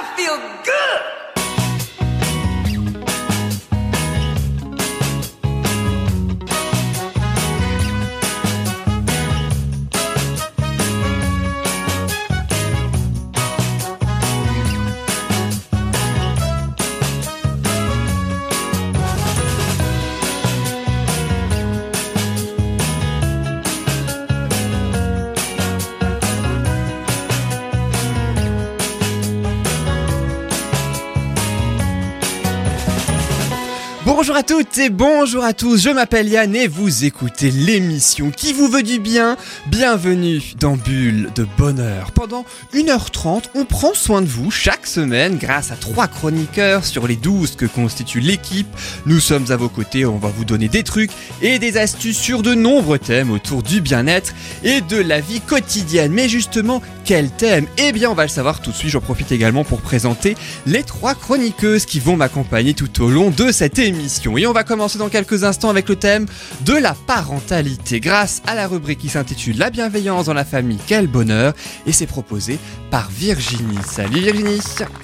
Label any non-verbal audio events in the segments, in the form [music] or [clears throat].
I feel good. Bonjour à toutes et bonjour à tous, je m'appelle Yann et vous écoutez l'émission qui vous veut du bien? Bienvenue dans Bulle de Bonheur. Pendant 1h30, on prend soin de vous chaque semaine grâce à trois chroniqueurs sur les 12 que constitue l'équipe. Nous sommes à vos côtés, on va vous donner des trucs et des astuces sur de nombreux thèmes autour du bien-être et de la vie quotidienne. Mais justement, quel thème? Eh bien, on va le savoir tout de suite. J'en profite également pour présenter les trois chroniqueuses qui vont m'accompagner tout au long de cette émission. Et on va commencer dans quelques instants avec le thème de la parentalité grâce à la rubrique qui s'intitule La bienveillance dans la famille, quel bonheur et c'est proposé par Virginie. Salut Virginie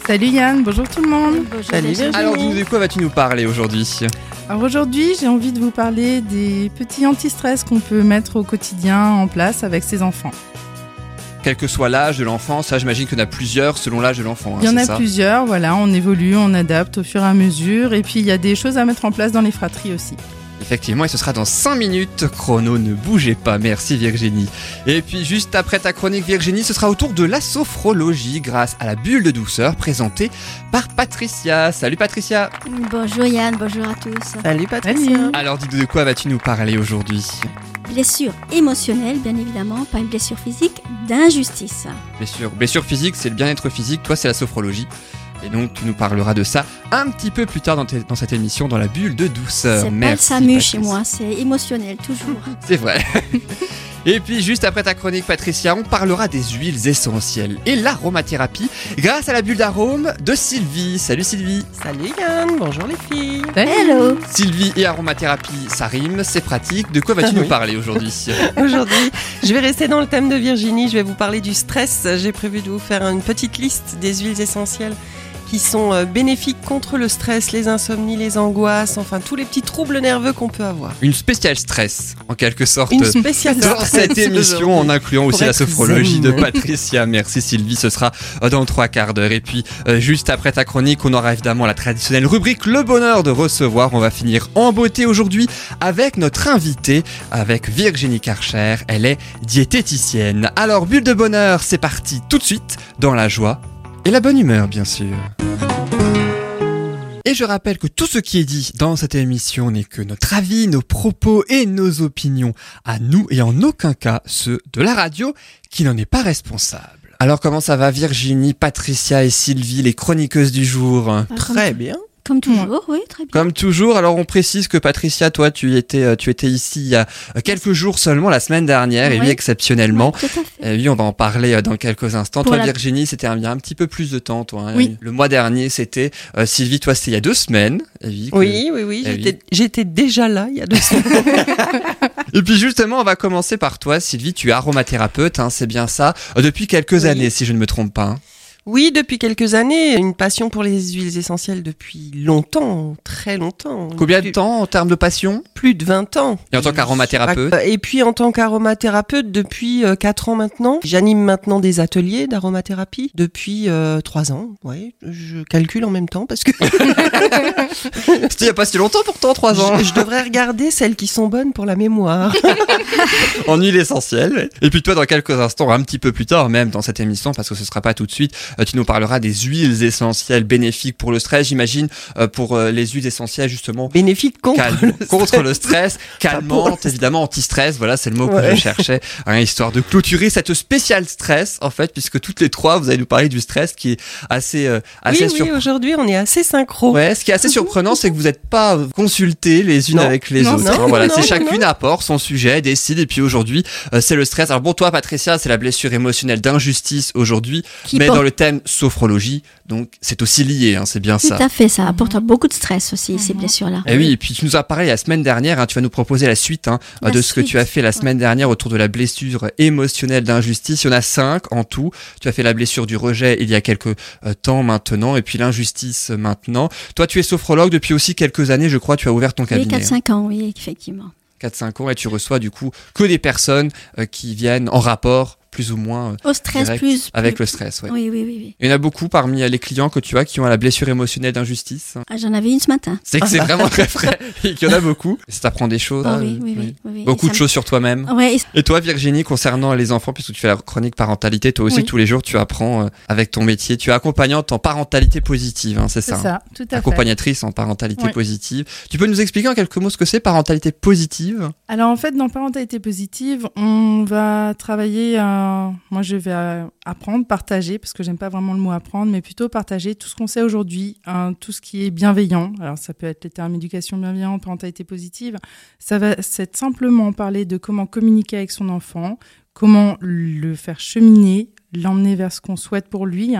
Salut Yann, bonjour tout le monde. Salut Virginie. Alors dis-nous de quoi vas-tu nous parler aujourd'hui? Alors aujourd'hui, j'ai envie de vous parler des petits anti-stress qu'on peut mettre au quotidien en place avec ses enfants. Quel que soit l'âge de l'enfant, ça j'imagine qu'il y en a plusieurs selon l'âge de l'enfant. hein, Il y en a ça plusieurs, voilà, on évolue, on adapte au fur et à mesure. Et puis il y a des choses à mettre en place dans les fratries aussi. Effectivement, et ce sera dans 5 minutes. Chrono, ne bougez pas. Merci Virginie. Et puis juste après ta chronique Virginie, ce sera autour de la sophrologie grâce à la bulle de douceur présentée par Patricia. Salut Patricia. Bonjour Yann, bonjour à tous. Salut Patricia. Salut. Alors dis-nous de quoi vas-tu nous parler aujourd'hui? Blessure émotionnelle, bien évidemment, pas une blessure physique, d'injustice. Blessure, blessure physique, c'est le bien-être physique. Toi, c'est la sophrologie. Et donc, tu nous parleras de ça un petit peu plus tard dans, cette émission, dans la bulle de douceur. C'est pas le. SAMU chez moi, c'est émotionnel, toujours. [laughs] C'est vrai. [laughs] Et puis juste après ta chronique Patricia, on parlera des huiles essentielles et l'aromathérapie grâce à la bulle d'arôme de Sylvie. Salut Sylvie. Salut Yann, bonjour les filles. Hello Sylvie et aromathérapie, ça rime, c'est pratique. De quoi vas-tu Ah nous parler aujourd'hui [laughs] Aujourd'hui, je vais rester dans le thème de Virginie, je vais vous parler du stress. J'ai prévu de vous faire une petite liste des huiles essentielles qui sont euh, bénéfiques contre le stress, les insomnies, les angoisses, enfin tous les petits troubles nerveux qu'on peut avoir. Une spéciale stress, en quelque sorte. Une spéciale Dans stress cette émission, en incluant aussi la sophrologie de. Patricia. Merci Sylvie, ce sera euh, dans trois quarts d'heure. Et puis, euh, juste après ta chronique, on aura évidemment la traditionnelle rubrique Le bonheur de recevoir. On va finir en beauté aujourd'hui avec notre invitée, avec Virginie Karcher. Elle est diététicienne. Alors, bulle de bonheur, c'est parti tout de suite dans la joie et la bonne humeur, bien sûr. Et je rappelle que tout ce qui est dit dans cette émission n'est que notre avis, nos propos et nos opinions à nous et en aucun cas ceux de la radio qui n'en est pas responsable. Alors comment ça va Virginie, Patricia et Sylvie, les chroniqueuses du jour? Bah, Très bien. Comme, toujours, oui, très bien. Comme toujours, alors on précise que Patricia, toi tu étais, euh, tu étais ici il y a euh, quelques jours seulement, la semaine dernière, et lui Oui. exceptionnellement. Ouais, tout à fait. Et oui, on va en parler euh, dans quelques instants. Pour toi, la- Virginie, c'était un, un petit peu plus de temps, toi. hein. Oui. Le mois dernier, c'était. euh, Sylvie, toi, c'était il y a deux semaines. Et oui, que- Oui, oui, oui, Eh j'étais- j'étais déjà là il y a deux semaines. [laughs] [laughs] Et puis justement, on va commencer par toi, Sylvie. Tu es aromathérapeute, hein, c'est bien ça. Euh, depuis quelques Oui. années, si je ne me trompe pas. Oui, depuis quelques années, une passion pour les huiles essentielles depuis longtemps, très longtemps. Combien de temps en termes de passion? Plus de 20 ans. Et en tant qu'aromathérapeute? Euh, Et puis en tant qu'aromathérapeute depuis 4 ans maintenant. J'anime maintenant des ateliers d'aromathérapie depuis 3 ans. Ouais, je calcule en même temps parce que [laughs] C'était il n'y a pas si longtemps pourtant, trois ans. je, je devrais regarder celles qui sont bonnes pour la mémoire. [laughs] en huile essentielle. Et puis toi, dans quelques instants, un petit peu plus tard même dans cette émission, parce que ce sera pas tout de suite, euh, tu nous parleras des huiles essentielles bénéfiques pour le stress, j'imagine, euh, pour euh, les huiles essentielles justement Bénéfique contre calme- le stress. contre le stress, pour calmante, le évidemment anti-stress, voilà, c'est le mot que Ouais. je cherchais, hein, histoire de clôturer cette spéciale stress, en fait, puisque toutes les trois, vous allez nous parler du stress qui est assez, euh, assez Oui, oui, surprenant. aujourd'hui on est assez synchro. Ouais, ce qui est assez surprenant, c'est que vous n'êtes pas euh, consultés les unes Non. avec les Non, autres. non, hein. voilà, c'est non, chacune apporte son sujet, décide, et puis aujourd'hui, euh, c'est le stress. Alors bon, toi, Patricia, c'est la blessure émotionnelle d'injustice aujourd'hui, mais porte dans le thème thème sophrologie, donc c'est aussi lié, hein, c'est bien Tout ça. à fait, ça apporte beaucoup de stress aussi, ces Mhm. blessures-là. Et oui, et puis tu nous as parlé la semaine dernière, hein, tu vas nous proposer la suite hein, La de ce que tu as fait la semaine dernière autour de la blessure émotionnelle d'injustice. Il y en a cinq en tout. Tu as fait la blessure du rejet il y a quelques euh, temps maintenant, et puis l'injustice euh, maintenant. Toi, tu es sophrologue depuis aussi quelques années, je crois, tu as ouvert ton Oui, cabinet. hein. 4-5 ans, oui, effectivement. 4-5 ans, et tu reçois du coup que des personnes euh, qui viennent en rapport plus ou moins Au stress Direct, plus. avec plus- le stress. Ouais. Oui, oui, oui. oui. Il y en a beaucoup parmi euh, les clients que tu as qui ont la blessure émotionnelle d'injustice. Ah, J'en avais une ce matin. [laughs] C'est que c'est vraiment très vrai et qu'il y en a beaucoup. Ça t'apprend des choses. Ah hein, oui, oui, oui. oui, oui, oui. Beaucoup Et de ça choses sur toi-même. me- Ouais, et- Et toi, Virginie, concernant les enfants, puisque tu fais la chronique parentalité, toi aussi, Oui. tous les jours, tu apprends euh, avec ton métier. Tu es accompagnante en parentalité positive, hein, c'est C'est ça, hein. ça, tout à fait. Accompagnatrice en parentalité Oui. positive. Tu peux nous expliquer en quelques mots ce que c'est parentalité positive? Alors en fait, dans parentalité positive, on va travailler. Euh, moi, je vais euh, apprendre, partager, parce que j'aime pas vraiment le mot apprendre, mais plutôt partager tout ce qu'on sait aujourd'hui, hein, tout ce qui est bienveillant. Alors ça peut être les termes éducation bienveillante, parentalité positive. Ça va c'est simplement parler de comment communiquer avec son enfant, comment le faire cheminer, l'emmener vers ce qu'on souhaite pour lui,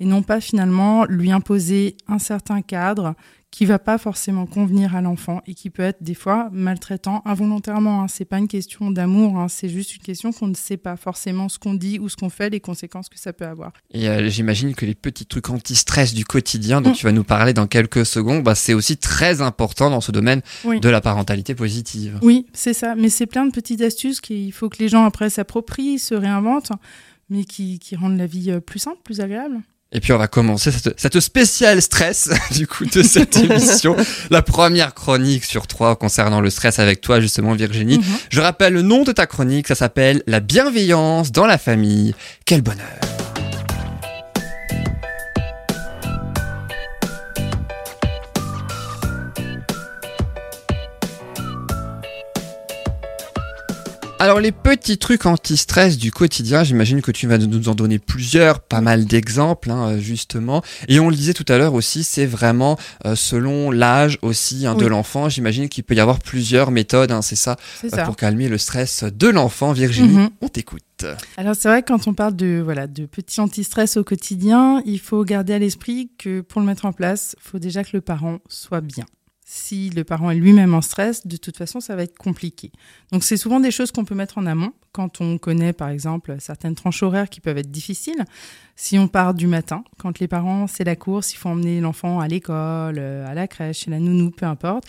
et non pas finalement lui imposer un certain cadre qui va pas forcément convenir à l'enfant et qui peut être des fois maltraitant involontairement. Hein. C'est pas une question d'amour, hein. c'est juste une question qu'on ne sait pas forcément ce qu'on dit ou ce qu'on fait, les conséquences que ça peut avoir. Et euh, j'imagine que les petits trucs anti-stress du quotidien dont Mm. tu vas nous parler dans quelques secondes, bah, c'est aussi très important dans ce domaine Oui. de la parentalité positive. Oui, c'est ça. Mais c'est plein de petites astuces qu'il faut que les gens après s'approprient, se réinventent, mais qui, qui rendent la vie euh, plus simple, plus agréable. Et puis on va commencer cette, cette spéciale stress [laughs] du coup de cette [laughs] émission, la première chronique sur trois concernant le stress avec toi justement Virginie. Mhm. Je rappelle le nom de ta chronique, ça s'appelle La bienveillance dans la famille. Quel bonheur Alors les petits trucs anti-stress du quotidien, j'imagine que tu vas nous en donner plusieurs, pas mal d'exemples hein, justement. Et on le disait tout à l'heure aussi, c'est vraiment euh, selon l'âge aussi hein, de l'enfant. J'imagine qu'il peut y avoir plusieurs méthodes, hein, c'est ça, euh, ça. pour calmer le stress de l'enfant. Virginie, Mhm. on t'écoute. Alors c'est vrai que quand on parle de voilà de petits anti-stress au quotidien, il faut garder à l'esprit que pour le mettre en place, il faut déjà que le parent soit bien. Si le parent est lui-même en stress, de toute façon, ça va être compliqué. Donc c'est souvent des choses qu'on peut mettre en amont quand on connaît par exemple certaines tranches horaires qui peuvent être difficiles. Si on part du matin, quand les parents c'est la course, il faut emmener l'enfant à l'école, euh, à la crèche, chez la nounou, peu importe.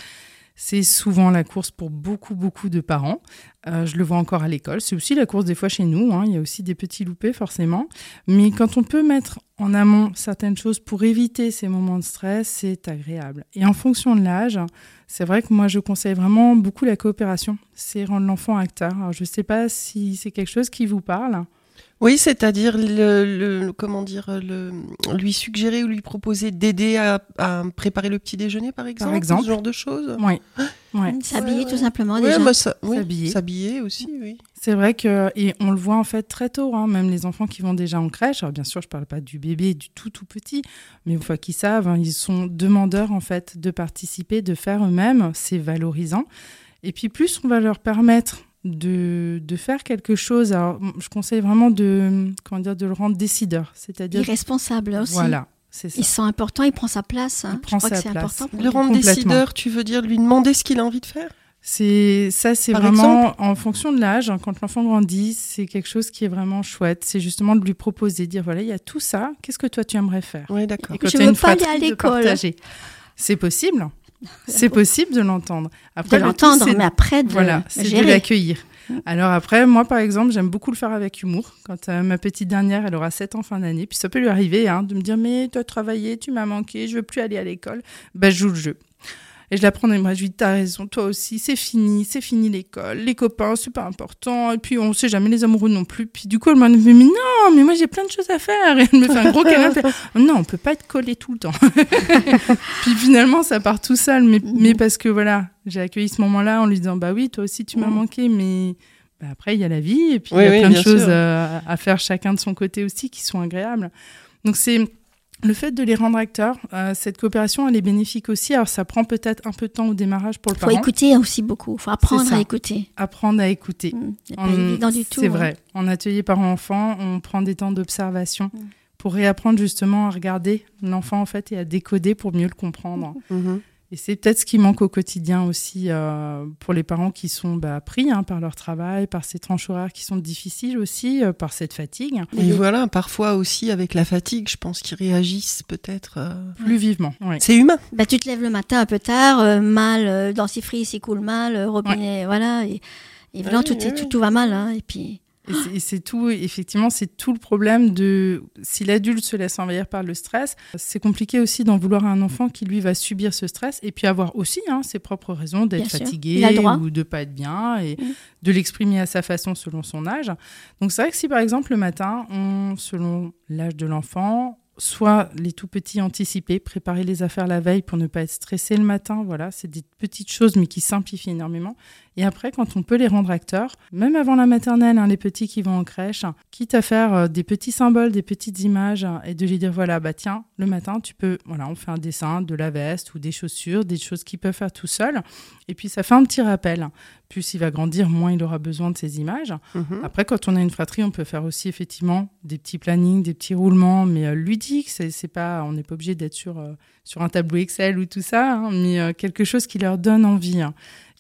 C'est souvent la course pour beaucoup, beaucoup de parents. Euh, je le vois encore à l'école. C'est aussi la course des fois chez nous. hein. Il y a aussi des petits loupés forcément. Mais quand on peut mettre en amont certaines choses pour éviter ces moments de stress, c'est agréable. Et en fonction de l'âge, c'est vrai que moi je conseille vraiment beaucoup la coopération. C'est rendre l'enfant acteur. Je ne sais pas si c'est quelque chose qui vous parle. Oui, c'est-à-dire le, le- comment dire le lui suggérer ou lui proposer d'aider à, à préparer le petit déjeuner par exemple, exemple. ce genre de choses. Oui. Ouais. S'habiller Ouais, tout ouais. simplement Ouais, déjà. bah, ça- oui, S'habiller. s'habiller aussi, oui. C'est vrai que et on le voit en fait très tôt, hein, même les enfants qui vont déjà en crèche. Alors bien sûr, je parle pas du bébé, du tout tout petit, mais une fois qu'ils savent, hein, ils sont demandeurs en fait de participer, de faire eux-mêmes. C'est valorisant. Et puis plus on va leur permettre de, de faire quelque chose. Alors je conseille vraiment de comment dire de le rendre décideur, c'est-à-dire Irresponsable aussi. voilà, c'est ça. Il se sent important, il prend sa place. hein. Il prend je crois sa que c'est place. important. Pour Le lui. rendre décideur, tu veux dire lui demander ce qu'il a envie de faire? C'est ça, c'est Par vraiment en fonction de l'âge. hein, quand l'enfant grandit, c'est quelque chose qui est vraiment chouette. C'est justement de lui proposer, dire voilà, il y a tout ça. Qu'est-ce que toi tu aimerais faire? Oui, d'accord. Et quand Je a veux une pas aller à l'école. partager. C'est possible. [laughs] C'est possible de l'entendre. De Après, tout, l'entendre, mais après de voilà, c'est de l'accueillir. Alors après, moi par exemple, j'aime beaucoup le faire avec humour. Quand euh, ma petite dernière, elle aura 7 ans fin d'année, puis ça peut lui arriver hein, de me dire mais tu as travaillé, tu m'as manqué, je veux plus aller à l'école. Ben je joue le jeu. Et je la prends dans les bras, je lui dis t'as raison, toi aussi, c'est fini, c'est fini l'école, les copains, c'est pas important, et puis on sait jamais les amoureux non plus. Puis du coup, elle m'a dit mais non, mais moi j'ai plein de choses à faire. Et elle me fait un gros câlin, fait, [laughs] non, on peut pas être collé tout le temps. [laughs] puis finalement, ça part tout seul, mais, Mhm. mais parce que voilà, j'ai accueilli ce moment-là en lui disant bah oui, toi aussi tu m'as Mhm. manqué, mais bah, après il y a la vie et puis Oui, il y a oui, plein de choses euh, à faire chacun de son côté aussi qui sont agréables. Donc c'est le fait de les rendre acteurs, euh, cette coopération, elle est bénéfique aussi. Alors ça prend peut-être un peu de temps au démarrage pour le Il faut parent. écouter aussi beaucoup. Il faut apprendre à écouter. Apprendre à écouter. Mm. C'est pas En- évident du tout. C'est hein. vrai. En atelier parent-enfant, on prend des temps d'observation Mm. pour réapprendre justement à regarder l'enfant en fait et à décoder pour mieux le comprendre. Mhm. Et c'est peut-être ce qui manque au quotidien aussi euh, pour les parents qui sont bah, pris hein, par leur travail, par ces tranches horaires qui sont difficiles aussi, euh, par cette fatigue, Et voilà, parfois aussi avec la fatigue, je pense qu'ils réagissent peut-être. euh, plus vivement. Ouais. C'est humain. Bah, tu te lèves le matin un peu tard, euh, mal, euh, dentifrice il coule mal, euh, robinet, voilà. Et, et vraiment, Oui, tout, oui, est- oui. tout, tout va mal. Hein, et puis, Et c'est- tout, effectivement, c'est tout le problème de si l'adulte se laisse envahir par le stress, c'est compliqué aussi d'en vouloir à un enfant qui lui va subir ce stress et puis avoir aussi hein, ses propres raisons d'être fatigué ou de pas être bien et de l'exprimer à sa façon selon son âge. Donc c'est vrai que si par exemple le matin, on, selon l'âge de l'enfant, soit les tout petits anticiper, préparer les affaires la veille pour ne pas être stressé le matin, voilà, c'est des petites choses mais qui simplifient énormément. Et après, quand on peut les rendre acteurs, même avant la maternelle, hein, les petits qui vont en crèche, quitte à faire euh, des petits symboles, des petites images, hein, et de lui dire voilà, bah tiens, le matin, tu peux, voilà, on fait un dessin de la veste ou des chaussures, des choses qu'il peut faire tout seul. Et puis ça fait un petit rappel. Plus il va grandir, moins il aura besoin de ces images. Mhm. Après, quand on a une fratrie, on peut faire aussi effectivement des petits plannings, des petits roulements, mais euh, ludiques. C'est, c'est pas, on n'est pas obligé d'être sur, euh, sur un tableau Excel ou tout ça, hein, mais euh, quelque chose qui leur donne envie.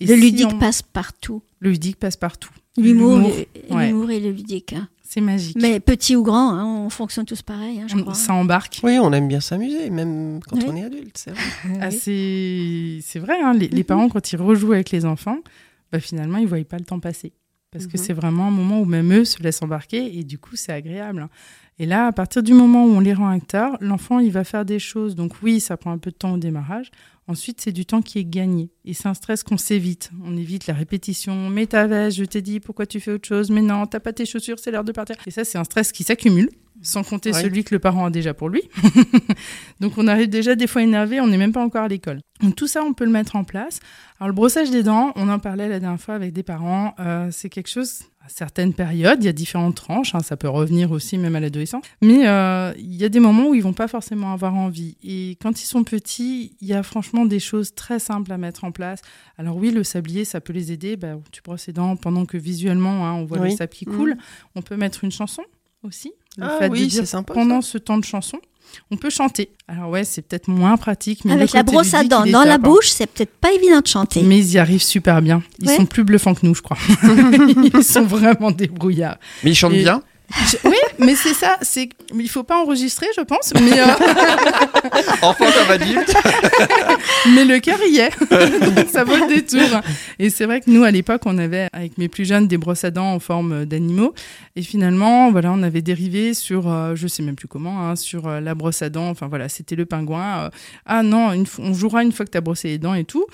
Et le si ludique on- passe partout. Le ludique passe partout. L'humour, L'humour, et- ouais. l'humour et le ludique. hein. c'est magique. Mais petit ou grand, hein, on fonctionne tous pareil, hein, je On- crois. ça embarque. Oui, on aime bien s'amuser, même quand Oui. on est adulte. c'est vrai. [laughs] Ah, c'est, c'est vrai, hein, les, les Mhm. parents, quand ils rejouent avec les enfants, bah, finalement, ils ne voient pas le temps passer. Parce que Mhm. c'est vraiment un moment où même eux se laissent embarquer et du coup, c'est agréable. Et là, à partir du moment où on les rend acteurs, l'enfant, il va faire des choses. Donc oui, ça prend un peu de temps au démarrage. Ensuite, c'est du temps qui est gagné. Et c'est un stress qu'on s'évite. On évite la répétition. Mets ta veste, je t'ai dit, pourquoi tu fais autre chose? Mais non, t'as pas tes chaussures, c'est l'heure de partir. Et ça, c'est un stress qui s'accumule, sans compter celui que le parent a déjà pour lui. [laughs] Donc on arrive déjà des fois énervé, on n'est même pas encore à l'école. Donc tout ça, on peut le mettre en place. Alors le brossage des dents, on en parlait la dernière fois avec des parents, euh, c'est quelque chose à certaines périodes, il y a différentes tranches, hein, ça peut revenir aussi même à l'adolescent, mais euh, il y a des moments où ils vont pas forcément avoir envie. Et quand ils sont petits, il y a franchement des choses très simples à mettre en place. Alors oui, le sablier, ça peut les aider. Bah, tu brosses les dents pendant que visuellement, hein, on voit Oui. le sable qui coule. On peut mettre une chanson aussi. Le Ah fait oui, c'est sympa, pendant ce temps de chanson, on peut chanter. Alors ouais, c'est peut-être moins pratique, mais Avec la brosse à dents dans la bouche, c'est peut-être pas évident de chanter. Mais ils y arrivent super bien. Ils Ouais. sont plus bluffants que nous, je crois. [laughs] ils sont vraiment débrouillards. Mais il chante Et- bien. Je- oui, mais c'est ça. C'est il faut pas enregistrer, je pense. Mais, euh, [laughs] Enfant comme adulte. [laughs] mais le cœur y est. Donc, [laughs] ça vaut le détour. Et c'est vrai que nous, à l'époque, on avait avec mes plus jeunes des brosses à dents en forme d'animaux. Et finalement, voilà, on avait dérivé sur, euh, je sais même plus comment, hein, sur euh, la brosse à dents. Enfin voilà, c'était le pingouin. euh, ah non, une on jouera une fois que tu as brossé les dents et tout.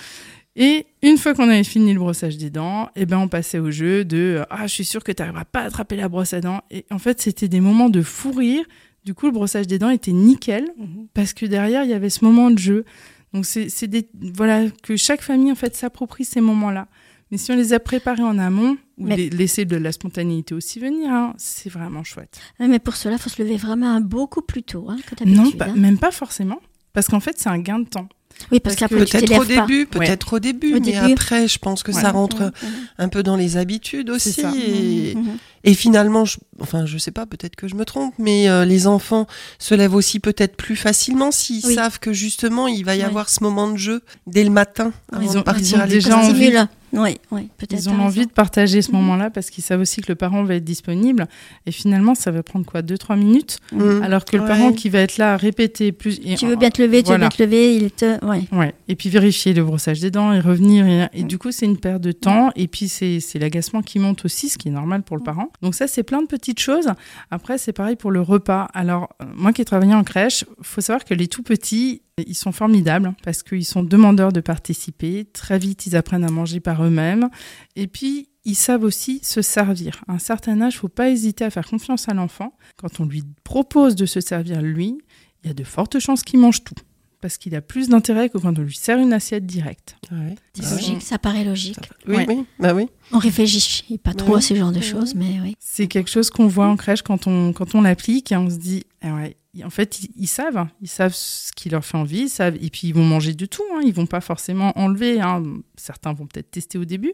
Et une fois qu'on avait fini le brossage des dents, eh ben on passait au jeu de euh, ah je suis sûr que tu n'arriveras pas à attraper la brosse à dents. Et en fait c'était des moments de fou rire. Du coup le brossage des dents était nickel parce que derrière il y avait ce moment de jeu. Donc c'est des voilà que chaque famille en fait s'approprie ces moments-là. Mais si on les a préparés en amont ou Mais- les- laisser de la spontanéité aussi venir, hein, c'est vraiment chouette. Ouais, mais pour cela, il faut se lever vraiment beaucoup plus tôt hein, que Non, d'habitude. pas- hein. même pas forcément. Parce qu'en fait, c'est un gain de temps. Oui, parce parce qu'après, Peut-être au début, peut-être au début, Au mais début. après, je pense que Ouais. ça rentre Mhm, un peu dans les habitudes aussi. ça. Et, mhm, mhm. et finalement, je, enfin, je sais pas, peut-être que je me trompe, mais euh, les enfants se lèvent aussi peut-être plus facilement s'ils Oui. savent que justement, il va y Ouais. avoir ce moment de jeu dès le matin avant Ils de ont- partir ils ont à déjà envie. Oui, oui, peut-être. Ils ont raison. envie de partager ce Mhm. moment-là parce qu'ils savent aussi que le parent va être disponible. Et finalement, ça va prendre quoi 2-3 minutes Mhm. Alors que le Ouais. parent qui va être là à répéter plus. et- Tu veux bien te lever, tu veux bien te lever, il te. Ouais. Ouais. Et puis vérifier le brossage des dents et revenir. Et, et du coup, c'est une perte de temps. Et puis, c'est c'est l'agacement qui monte aussi, ce qui est normal pour le parent. Donc, ça, c'est plein de petites choses. Après, c'est pareil pour le repas. Alors, euh, moi qui ai travaillé en crèche, faut savoir que les tout petits, ils sont formidables parce qu'ils sont demandeurs de participer. Très vite, ils apprennent à manger par eux-mêmes. Et puis, ils savent aussi se servir. À un certain âge, faut pas hésiter à faire confiance à l'enfant. Quand on lui propose de se servir lui, il y a de fortes chances qu'il mange tout. Parce qu'il a plus d'intérêt que quand on lui sert une assiette directe. Ouais. C'est Ah logique, ça paraît logique. Oui, Ouais. oui, bah oui. On réfléchit pas trop Ouais. à ce genre de Ouais. choses, mais oui. C'est quelque chose qu'on voit en crèche quand on, quand on l'applique et on se dit, ah ouais, en fait, ils, ils savent, hein. ils savent ce qui leur fait envie, ils savent, et puis ils vont manger de tout, hein. ils vont pas forcément enlever, hein. certains vont peut-être tester au début,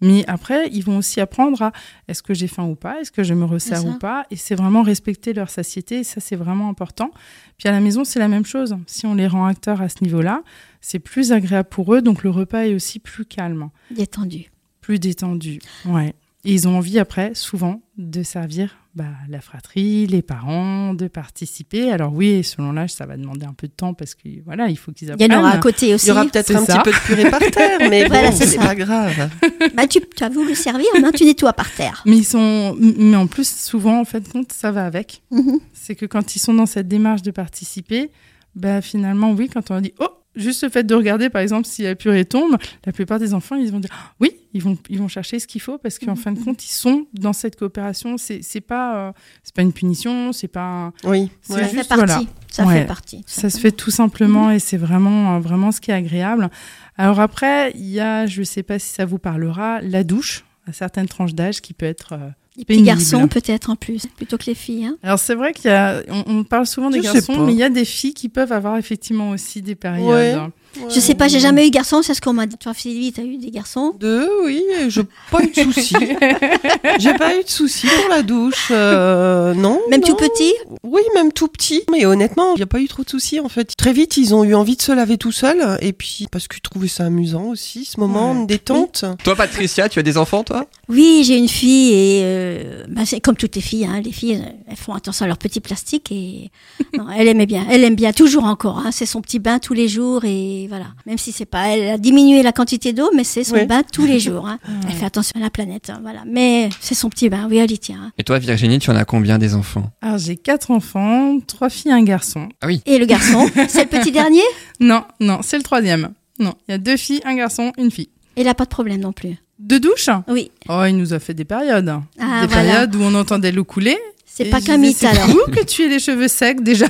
mais après, ils vont aussi apprendre à est-ce que j'ai faim ou pas, est-ce que je me resserre ou pas, et c'est vraiment respecter leur satiété, et ça c'est vraiment important. Puis à la maison, c'est la même chose, si on les rend acteurs à ce niveau-là, c'est plus agréable pour eux, donc le repas est aussi plus calme Détendu. plus détendu. Ouais. Et ils ont envie après, souvent, de servir bah, la fratrie, les parents, de participer. Alors oui, selon l'âge, ça va demander un peu de temps parce que voilà, il faut qu'ils Il y apprennent. en aura à côté Il aussi. y aura peut-être un ça. petit peu de purée par terre, [laughs] mais Voilà, bon, c'est pas grave. Bah, tu, tu as voulu servir, non, tu nettoies par terre. Mais ils sont, mais en plus, souvent, en fait, compte, ça va avec. Mhm. C'est que quand ils sont dans cette démarche de participer, bah finalement, oui, quand on leur dit oh, juste le fait de regarder, par exemple, si la purée tombe, la plupart des enfants, ils vont dire Ah, oui, ils vont, ils vont chercher ce qu'il faut parce qu'en Mhm. fin de compte, ils sont dans cette coopération. C'est, c'est pas, euh, c'est pas une punition, c'est pas. Oui, C'est ouais. Ça fait partie. voilà. Ça Ouais. fait partie. Ça se fait tout simplement et c'est vraiment, euh, vraiment ce qui est agréable. Alors après, il y a, je sais pas si ça vous parlera, la douche à certaines tranches d'âge qui peut être. euh, Les petits garçons, peut-être en plus, plutôt que les filles. hein. Alors c'est vrai qu'il y a, on, on parle souvent des Je garçons, mais il y a des filles qui peuvent avoir effectivement aussi des périodes. Ouais. Je sais pas, j'ai jamais eu garçon, c'est ce qu'on m'a dit. Toi, Sylvie, t'as eu des garçons? Deux, oui, j'ai pas eu de soucis. [laughs] j'ai pas eu de soucis pour la douche. euh, non. Même non. tout petit? Oui, même tout petit. Mais honnêtement, il n'y a pas eu trop de soucis en fait. Très vite, ils ont eu envie de se laver tout seuls. Et puis, parce qu'ils trouvaient ça amusant aussi, ce moment Ouais. de détente. Toi, Patricia, tu as des enfants, toi? Oui, j'ai une fille et euh, bah, c'est comme toutes les filles. hein, les filles, elles font attention à leur petit plastique et [laughs] non, elle aimait bien. Elle aime bien toujours encore. hein, c'est son petit bain tous les jours et voilà. Même si c'est pas, elle a diminué la quantité d'eau, mais c'est son bain tous les [laughs] jours. hein. Elle fait attention à la planète, hein, voilà. Mais c'est son petit bain. Oui, elle y tient. hein. Et toi, Virginie, tu en as combien des enfants? Alors j'ai quatre enfants, trois filles, un garçon. Et le garçon, [laughs] c'est le petit dernier? Non, non, c'est le troisième. Non, il y a deux filles, un garçon, une fille. Il a pas de problème non plus. De douche? Oui, Oh, il nous a fait des périodes. Ah, des voilà. périodes où on entendait l'eau couler. C'est pas qu'un mythe c'est alors. fou que tu aies les cheveux secs déjà.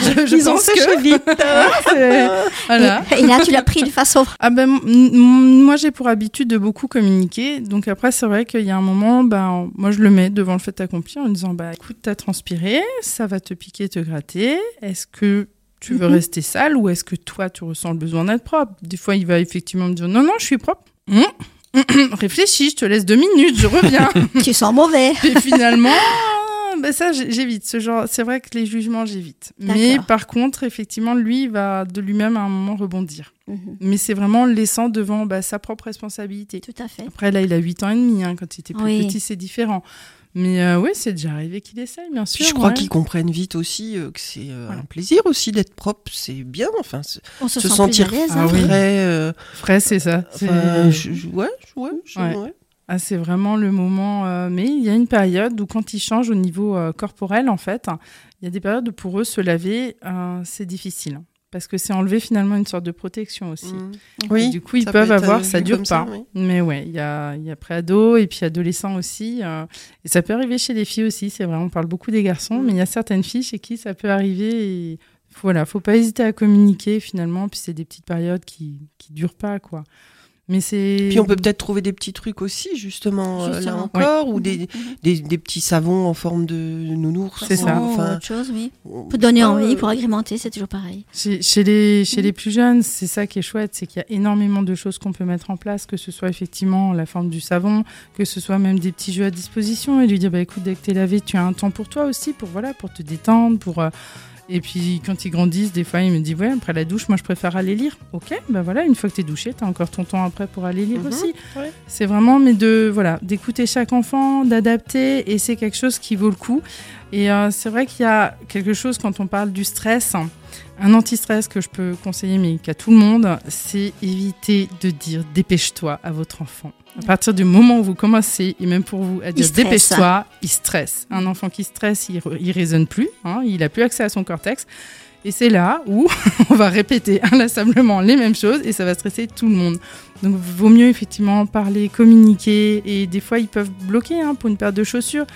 C'est [laughs] je je Ils ont pense séché que vite. [laughs] c'est- voilà. Et, et là, tu l'as pris de façon. Ah ben, moi j'ai pour habitude de beaucoup communiquer, donc après c'est vrai qu'il y a un moment, ben, moi je le mets devant le fait accompli en disant, bah écoute, t'as transpiré, ça va te piquer, te gratter, est-ce que tu veux Mhm. rester sale ou est-ce que toi tu ressens le besoin d'être propre? Des fois il va effectivement me dire, non, non, je suis propre. Hum, [clears throat] Réfléchis, je te laisse deux minutes, je reviens. [laughs] tu sens mauvais. Et finalement, ben ça, j'évite. Ce genre, c'est vrai que les jugements, j'évite. Mais par contre, effectivement, lui, il va de lui-même à un moment rebondir. Mhm, Mais c'est vraiment laissant devant bah, sa propre responsabilité. Tout à fait. Après, là, il a 8 ans et demi. hein, quand il était plus Oui. petit, c'est différent. Mais euh, oui, c'est déjà arrivé qu'il essaye, bien sûr. Puis je crois ouais. qu'ils comprennent vite aussi euh, que c'est euh, Voilà. un plaisir aussi d'être propre. C'est bien, enfin, se, On se, se sent sentir. Ah hein. oui. frais. euh, Frais, c'est ça. C'est enfin, je- je- ouais, ouais, Ouais. ouais. ah, c'est vraiment le moment. euh, mais il y a une période où, quand ils changent au niveau euh, corporel, en fait, il y a des périodes où pour eux, se laver, euh, c'est difficile. Parce que c'est enlever finalement une sorte de protection aussi. Mm. Et Oui, du coup, ils peuvent avoir, euh, ça dure pas. ça, oui. Mais ouais, il y a, il y a pré-ado et puis adolescent aussi. euh, et ça peut arriver chez les filles aussi, c'est vrai, on parle beaucoup des garçons, Mm. mais il y a certaines filles chez qui ça peut arriver. Et voilà, faut pas hésiter à communiquer finalement, puis c'est des petites périodes qui, qui durent pas, quoi. Mais c'est. Puis on peut peut-être trouver des petits trucs aussi, justement, euh, là encore, ou des, des, des petits savons en forme de nounours. C'est ça. Ou Enfin, autre chose, oui. Pour donner Ah, envie, euh, pour agrémenter, c'est toujours pareil. Chez, chez les, Mm. chez les plus jeunes, c'est ça qui est chouette, c'est qu'il y a énormément de choses qu'on peut mettre en place, que ce soit effectivement la forme du savon, que ce soit même des petits jeux à disposition, et lui dire, bah écoute, dès que t'es lavé, tu as un temps pour toi aussi, pour, voilà, pour te détendre, pour... euh, Et puis quand ils grandissent, des fois, il me dit, ouais, après la douche, moi je préfère aller lire. Ok, bah voilà, une fois que t'es douché, t'as encore ton temps après pour aller lire Mhm, aussi. ouais. C'est vraiment, mais de, voilà, d'écouter chaque enfant, d'adapter, et c'est quelque chose qui vaut le coup. Et euh, c'est vrai qu'il y a quelque chose quand on parle du stress, un anti-stress que je peux conseiller, mais qu'à tout le monde, c'est éviter de dire dépêche-toi à votre enfant. À partir du moment où vous commencez, et même pour vous, à dire dépêche-toi, il stresse. Un enfant qui stresse, il, il raisonne plus, hein, il a plus accès à son cortex. Et c'est là où [laughs] on va répéter inlassablement les mêmes choses et ça va stresser tout le monde. Donc, vaut mieux effectivement parler, communiquer et des fois ils peuvent bloquer hein, pour une paire de chaussures.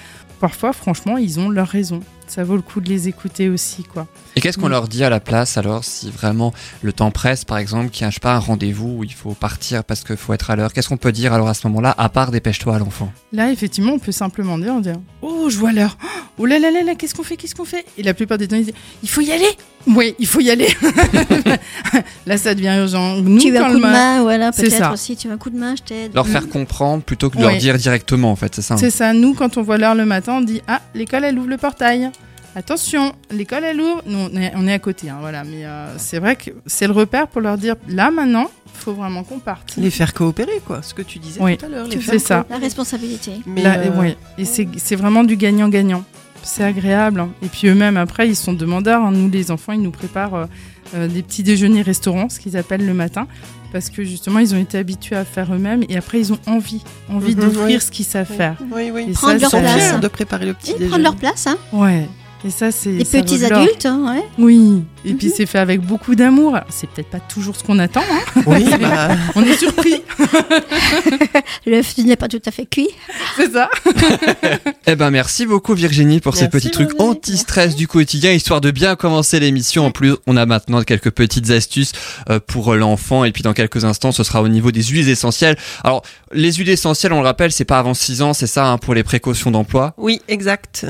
Parfois, franchement, ils ont leur raison. Ça vaut le coup de les écouter aussi, quoi. Et qu'est-ce qu'on Mm. leur dit à la place alors si vraiment le temps presse par exemple, qu'il n'y a je sais pas un rendez-vous où il faut partir parce qu'il faut être à l'heure Qu'est-ce qu'on peut dire alors à ce moment-là à part dépêche-toi à l'enfant? Là, effectivement, on peut simplement dire, dire Oh, je vois l'heure. Oh là là là là, qu'est-ce qu'on fait Qu'est-ce qu'on fait? Et la plupart des temps, ils disent Il faut y aller Oui, il faut y aller. [laughs] là, ça devient urgent. Nous, tu veux un coup de ma- main, voilà, peut-être ça. aussi. Tu veux un coup de main, je t'aide. Leur faire comprendre plutôt que de leur dire directement en fait, c'est ça hein C'est ça, nous, quand on voit l'heure le matin, on dit Ah, l'école, elle ouvre le portail. Attention, l'école, elle ouvre. Nous, on est, on est à côté, hein, voilà. Mais euh, c'est vrai que c'est le repère pour leur dire Là, maintenant, il faut vraiment qu'on parte. Les faire coopérer, quoi. Ce que tu disais Oui, tout à l'heure. les c'est faire ça. La responsabilité. Mais euh, ouais. Et c'est vraiment du gagnant-gagnant. C'est agréable. hein. Et puis eux-mêmes, après, ils sont demandeurs. hein. Nous, les enfants, ils nous préparent euh, euh, des petits déjeuners restaurants, ce qu'ils appellent le matin. Parce que justement, ils ont été habitués à faire eux-mêmes. Et après, ils ont envie, envie d'offrir oui. ce qu'ils savent faire. Oui, oui. Et Prendre ça, leur place. de préparer le petit Et déjeuner. prendre leur place, hein. Ouais. Et ça, c'est. Les ça petits adultes, hein, ouais. Oui. Et puis, Mhm. c'est fait avec beaucoup d'amour. C'est peut-être pas toujours ce qu'on attend. hein. Oui, [laughs] bah, On est surpris. [laughs] L'œuf n'est pas tout à fait cuit. c'est ça. [laughs] Eh ben merci beaucoup Virginie pour ces petits trucs anti-stress du quotidien, histoire de bien commencer l'émission. En plus, on a maintenant quelques petites astuces euh, pour l'enfant et puis dans quelques instants, ce sera au niveau des huiles essentielles. Alors, les huiles essentielles, on le rappelle, c'est pas avant 6 ans, c'est ça hein, pour les précautions d'emploi? oui, exact.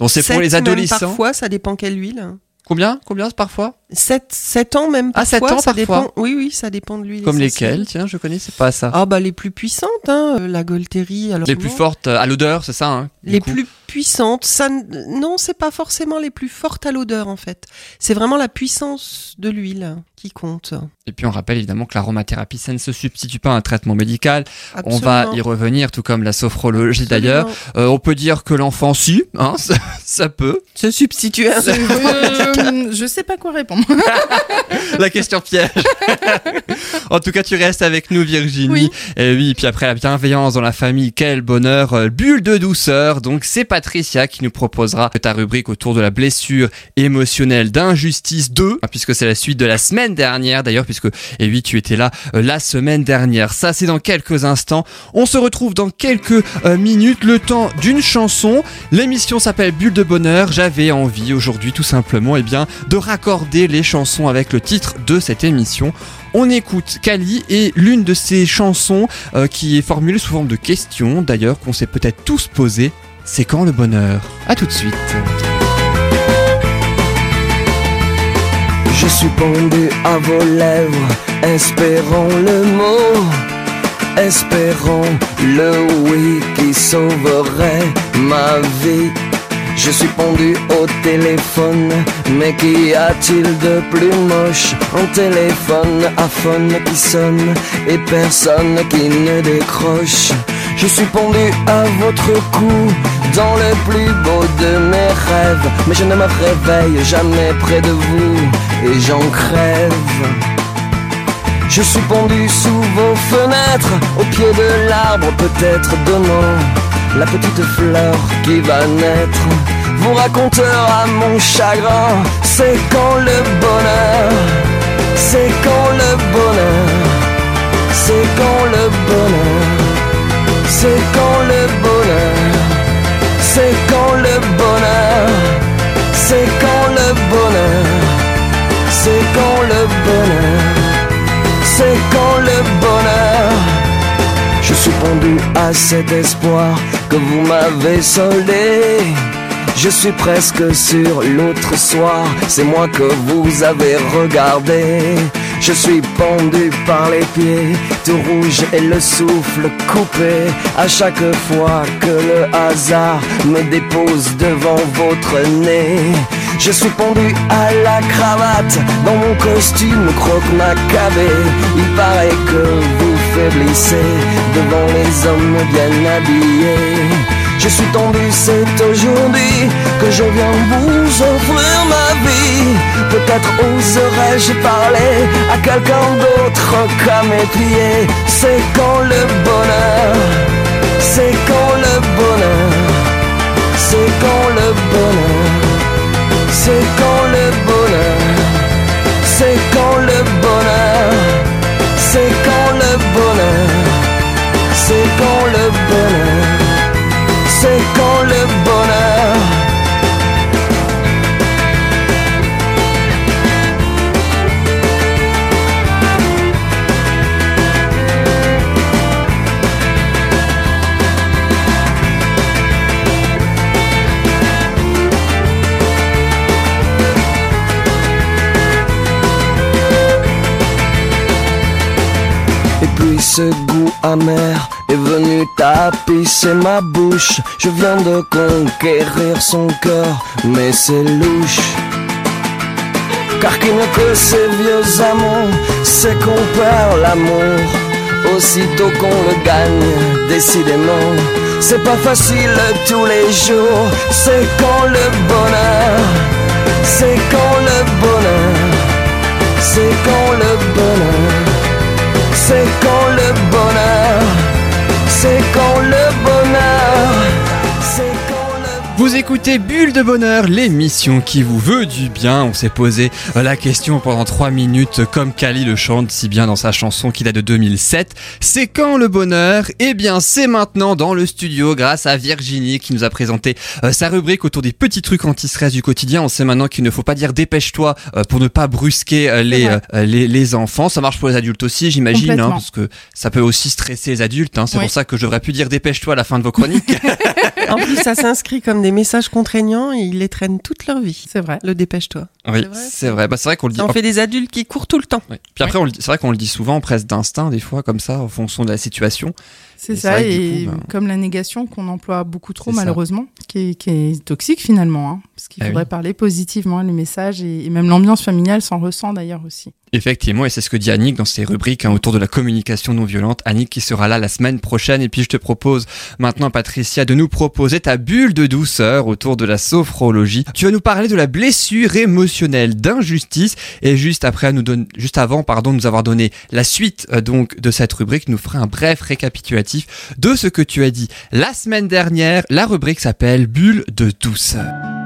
Donc c'est pour les adolescents. Parfois, ça dépend quelle huile. Combien? Combien parfois? 7, 7 ans même Ah, parfois. sept ans ça parfois. dépend. Oui, oui, ça dépend de l'huile. Comme lesquelles Tiens, je connais, c'est pas ça. Ah bah les plus puissantes, hein, euh, la Golterie. Alors les plus fortes euh, à l'odeur, c'est ça hein, Les coup plus puissantes, ça, non, c'est pas forcément les plus fortes à l'odeur en fait. C'est vraiment la puissance de l'huile qui compte. Et puis on rappelle évidemment que l'aromathérapie, ça ne se substitue pas à un traitement médical. On va y revenir, tout comme la sophrologie d'ailleurs. Euh, on peut dire que l'enfant, si, hein, [laughs] ça, ça peut. Se substituer à un je sais pas quoi répondre. [laughs] La question piège. en tout cas, tu restes avec nous, Virginie. Oui. Et oui, puis après la bienveillance dans la famille, quel bonheur, euh, bulle de douceur. Donc c'est Patricia qui nous proposera ta rubrique autour de la blessure émotionnelle d'injustice 2, hein, puisque c'est la suite de la semaine dernière d'ailleurs, puisque et oui, tu étais là euh, la semaine dernière. Ça, c'est dans quelques instants. On se retrouve dans quelques euh, minutes, le temps d'une chanson. L'émission s'appelle Bulle de bonheur. J'avais envie aujourd'hui, tout simplement, eh bien, de raccorder les chansons avec le titre de cette émission. On écoute Kali et l'une de ses chansons euh, qui est formulée sous forme de question, d'ailleurs qu'on s'est peut-être tous posé, c'est quand le bonheur? À tout de suite. Je suis pendu à vos lèvres, espérant le mot, espérant le oui qui sauverait ma vie. Je suis pendu au téléphone, mais qu'y a-t-il de plus moche? Un téléphone à phone qui sonne et personne qui ne décroche. Je suis pendu à votre cou dans le plus beau de mes rêves, mais je ne me réveille jamais près de vous et j'en crève. Je suis pendu sous vos fenêtres, au pied de l'arbre, peut-être demain, la petite fleur qui va naître vous racontera mon chagrin. C'est quand le bonheur, c'est quand le bonheur, c'est quand le bonheur, c'est quand le bonheur, c'est quand le bonheur, c'est quand le bonheur, c'est quand le bonheur, c'est quand le bonheur. Je suis pendu à cet espoir que vous m'avez soldé. Je suis presque sur l'autre soir, c'est moi que vous avez regardé. Je suis pendu par les pieds, tout rouge et le souffle coupé. À chaque fois que le hasard me dépose devant votre nez. Je suis pendu à la cravate dans mon costume croque macabé. Il paraît que vous faiblissez devant les hommes bien habillés. Je suis tendu, c'est aujourd'hui que je viens vous offrir ma vie. Peut-être oserais-je parler à quelqu'un d'autre qu'à mes pieds. C'est quand le bonheur, c'est quand le bonheur, c'est quand le bonheur, c'est quand le bonheur, c'est quand le bonheur, C'est quand le bonheur, c'est quand le bonheur. Et puis ce goût amer est venu tapisser ma bouche. Je viens de conquérir son cœur, mais c'est louche. Car qui ne que ces vieux amants, c'est qu'on perd l'amour. Aussitôt qu'on le gagne, décidément, c'est pas facile tous les jours. C'est quand le bonheur, c'est quand le bonheur, c'est quand le bonheur, c'est quand le bonheur, c'est quand le Vous écoutez Bulle de Bonheur, l'émission qui vous veut du bien. On s'est posé euh, la question pendant 3 minutes, comme Kali le chante si bien dans sa chanson qui date de 2007. C'est quand le bonheur? Eh bien, c'est maintenant dans le studio grâce à Virginie qui nous a présenté euh, sa rubrique autour des petits trucs anti-stress du quotidien. On sait maintenant qu'il ne faut pas dire dépêche-toi euh, pour ne pas brusquer euh, les, euh, les, les enfants. Ça marche pour les adultes aussi, j'imagine, hein, parce que ça peut aussi stresser les adultes. hein. C'est Oui. pour ça que je devrais plus dire dépêche-toi à la fin de vos chroniques. [laughs] En plus, ça s'inscrit comme des messages contraignants et ils les traînent toute leur vie. C'est vrai. Le dépêche-toi. oui, C'est vrai, c'est vrai. Bah, c'est vrai qu'on le dit. Ça en fait des adultes qui courent tout le temps. Ouais. Puis après, on c'est vrai qu'on le dit souvent, presque d'instinct, des fois, comme ça, en fonction de la situation. C'est ça, et coup, ben- comme la négation qu'on emploie beaucoup trop malheureusement, qui est, qui est toxique finalement, hein, parce qu'il Ah faudrait oui. parler positivement, les messages, et, et même l'ambiance familiale s'en ressent d'ailleurs aussi. Effectivement, et c'est ce que dit Annick dans ses rubriques hein, autour de la communication non violente. Annick qui sera là la semaine prochaine. Et puis je te propose maintenant, Patricia, de nous proposer ta bulle de douceur autour de la sophrologie. Tu vas nous parler de la blessure émotionnelle d'injustice. Et juste après, nous donne, juste avant, pardon, de nous avoir donné la suite euh, donc de cette rubrique, nous fera un bref récapitulatif de ce que tu as dit la semaine dernière. La rubrique s'appelle Bulle de douceur.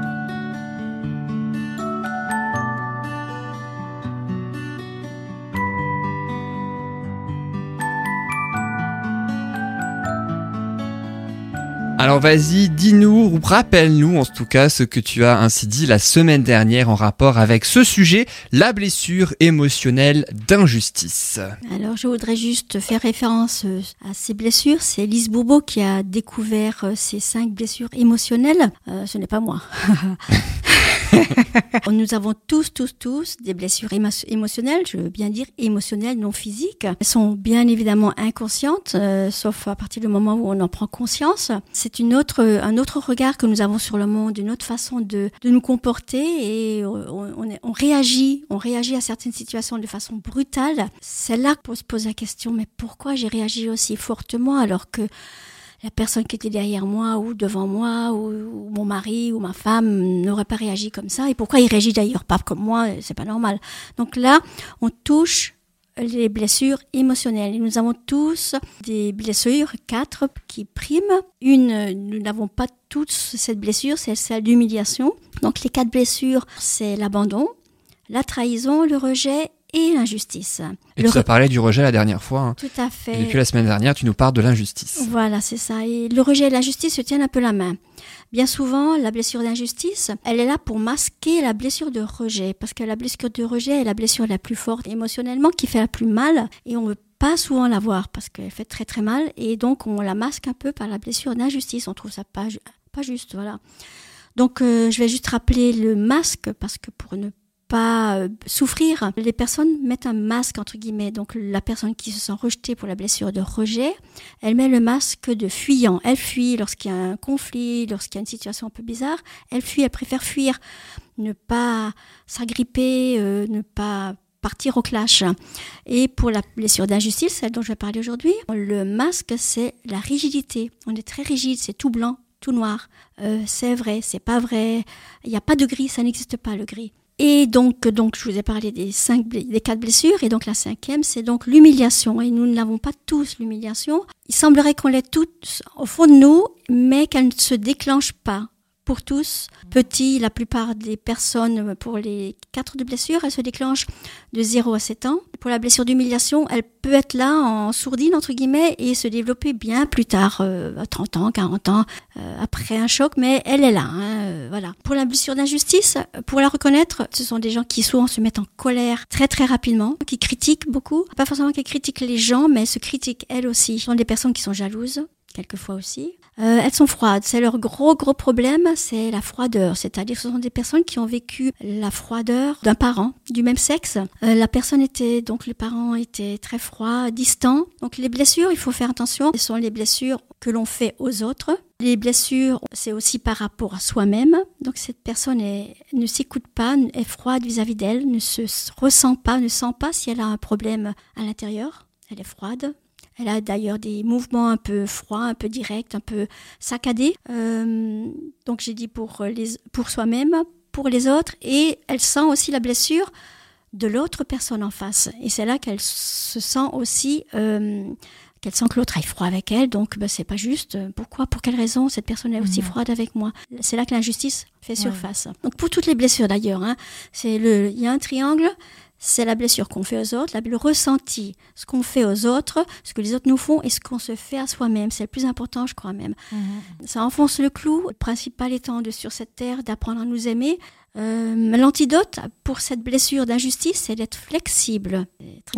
Alors vas-y, dis-nous, ou rappelle-nous en tout cas ce que tu as ainsi dit la semaine dernière en rapport avec ce sujet, la blessure émotionnelle d'injustice. Alors, je voudrais juste faire référence euh, à ces blessures. C'est Lise Bourbeau qui a découvert euh, ces cinq blessures émotionnelles. Euh, ce n'est pas moi. [laughs] Nous avons tous, tous, tous des blessures émo- émotionnelles, je veux bien dire émotionnelles, non physiques. Elles sont bien évidemment inconscientes, euh, sauf à partir du moment où on en prend conscience. C'est une autre, un autre regard que nous avons sur le monde, une autre façon de, de nous comporter et est- on réagit, on réagit à certaines situations de façon brutale. C'est là qu'on se pose la question, mais pourquoi j'ai réagi aussi fortement alors que la personne qui était derrière moi ou devant moi ou, ou mon mari ou ma femme n'aurait pas réagi comme ça? Et pourquoi il réagit d'ailleurs pas comme moi? C'est pas normal. Donc là on touche les blessures émotionnelles et nous avons tous des blessures quatre qui priment une nous n'avons pas toutes cette blessure c'est celle d'humiliation donc les quatre blessures c'est l'abandon la trahison le rejet et l'injustice Et Le tu as parlé du rejet la dernière fois. hein. tout à Et fait depuis la semaine dernière, tu nous parles de l'injustice. voilà, c'est ça. Et le rejet et l'injustice se tiennent un peu la main. Bien souvent, la blessure d'injustice, elle est là pour masquer la blessure de rejet, parce que la blessure de rejet est la blessure la plus forte émotionnellement, qui fait la plus mal, et on veut pas souvent la voir parce qu'elle fait très très mal, et donc on la masque un peu par la blessure d'injustice. On trouve ça pas, pas juste, voilà. Donc euh, je vais juste rappeler le masque, parce que pour ne pas euh, souffrir, les personnes mettent un masque entre guillemets. Donc la personne qui se sent rejetée pour la blessure de rejet, elle met le masque de fuyant. Elle fuit lorsqu'il y a un conflit, lorsqu'il y a une situation un peu bizarre. Elle fuit, elle préfère fuir, ne pas s'agripper, euh, ne pas partir au clash. Et pour la blessure d'injustice, celle dont je vais parler aujourd'hui, le masque, c'est la rigidité. On est très rigide, c'est tout blanc, tout noir. Euh, c'est vrai, c'est pas vrai. Il n'y a pas de gris, ça n'existe pas le gris. Et donc, donc, je vous ai parlé des cinq, des quatre blessures, et donc la cinquième, c'est donc l'humiliation. Et nous n'avons pas tous l'humiliation. Il semblerait qu'on l'ait toutes au fond de nous, mais qu'elle ne se déclenche pas. Pour tous, petits, la plupart des personnes, pour les quatre de blessures, elle se déclenche de 0 à 7 ans. Pour la blessure d'humiliation, elle peut être là en sourdine, entre guillemets, et se développer bien plus tard, euh, à 30 ans, 40 ans, euh, après un choc, mais elle est là. hein, euh, voilà. Pour la blessure d'injustice, pour la reconnaître, ce sont des gens qui souvent se mettent en colère très très rapidement, qui critiquent beaucoup. Pas forcément qu'elles critiquent les gens, mais se critiquent elles aussi. Ce sont des personnes qui sont jalouses, quelquefois aussi. Euh, elles sont froides. C'est leur gros gros problème, c'est la froideur. C'est-à-dire, ce sont des personnes qui ont vécu la froideur d'un parent du même sexe. Euh, la personne était donc le parent était très froid, distant. Donc les blessures, il faut faire attention. Ce sont les blessures que l'on fait aux autres. Les blessures, c'est aussi par rapport à soi-même. Donc cette personne est, ne s'écoute pas, est froide vis-à-vis d'elle, ne se ressent pas, ne sent pas si elle a un problème à l'intérieur. Elle est froide. Elle a d'ailleurs des mouvements un peu froids, un peu directs, un peu saccadés. Euh, donc j'ai dit pour, les, pour soi-même, pour les autres, et elle sent aussi la blessure de l'autre personne en face. Et c'est là qu'elle se sent aussi, euh, qu'elle sent que l'autre est froid avec elle, donc ben, c'est pas juste. Pourquoi Pour quelle raison cette personne est aussi Mhm. froide avec moi? C'est là que l'injustice fait Ouais. surface. Donc pour toutes les blessures d'ailleurs, hein, c'est le, il y a un triangle. C'est la blessure qu'on fait aux autres, la- le ressenti, ce qu'on fait aux autres, ce que les autres nous font et ce qu'on se fait à soi-même. C'est le plus important, je crois même. Ça enfonce le clou. Le principal étant de sur cette terre d'apprendre à nous aimer. Euh, L'antidote pour cette blessure d'injustice, c'est d'être flexible.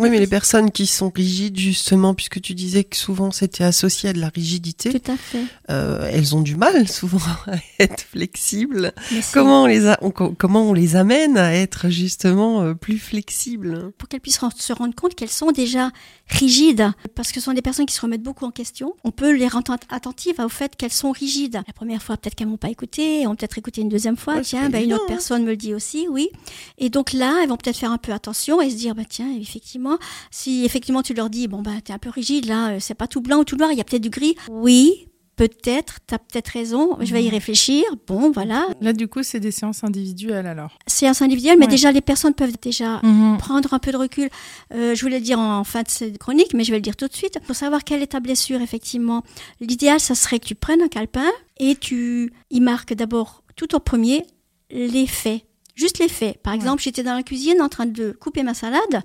Oui, mais les personnes qui sont rigides, justement, puisque tu disais que souvent c'était associé à de la rigidité, Tout à fait. euh, elles ont du mal souvent [laughs] à être flexibles. Comment on les a, on- comment on les amène à être justement euh, plus flexibles? Pour qu'elles puissent se rendre compte qu'elles sont déjà rigides, parce que ce sont des personnes qui se remettent beaucoup en question. On peut les rendre att- attentives au fait qu'elles sont rigides. La première fois, peut-être qu'elles m'ont pas écouté, elles ont peut-être écouté une deuxième fois. Ouais, tiens, bah, une autre hein. Personne me le dit aussi, oui. Et donc là, elles vont peut-être faire un peu attention et se dire, bah tiens, effectivement, si effectivement tu leur dis, bon bah t'es un peu rigide là, euh, c'est pas tout blanc ou tout noir, il y a peut-être du gris. Oui. Peut-être, t'as peut-être raison, je vais y Mhm. réfléchir. Bon, voilà. Là, du coup, c'est des séances individuelles alors. Séance individuelle, mais Ouais. déjà les personnes peuvent déjà prendre un peu de recul. Euh, je voulais le dire en fin de cette chronique, mais je vais le dire tout de suite. Pour savoir quelle est ta blessure, effectivement, l'idéal, ça serait que tu prennes un calepin et tu y marques d'abord tout en premier les faits. Juste les faits. Par exemple, j'étais dans la cuisine en train de couper ma salade.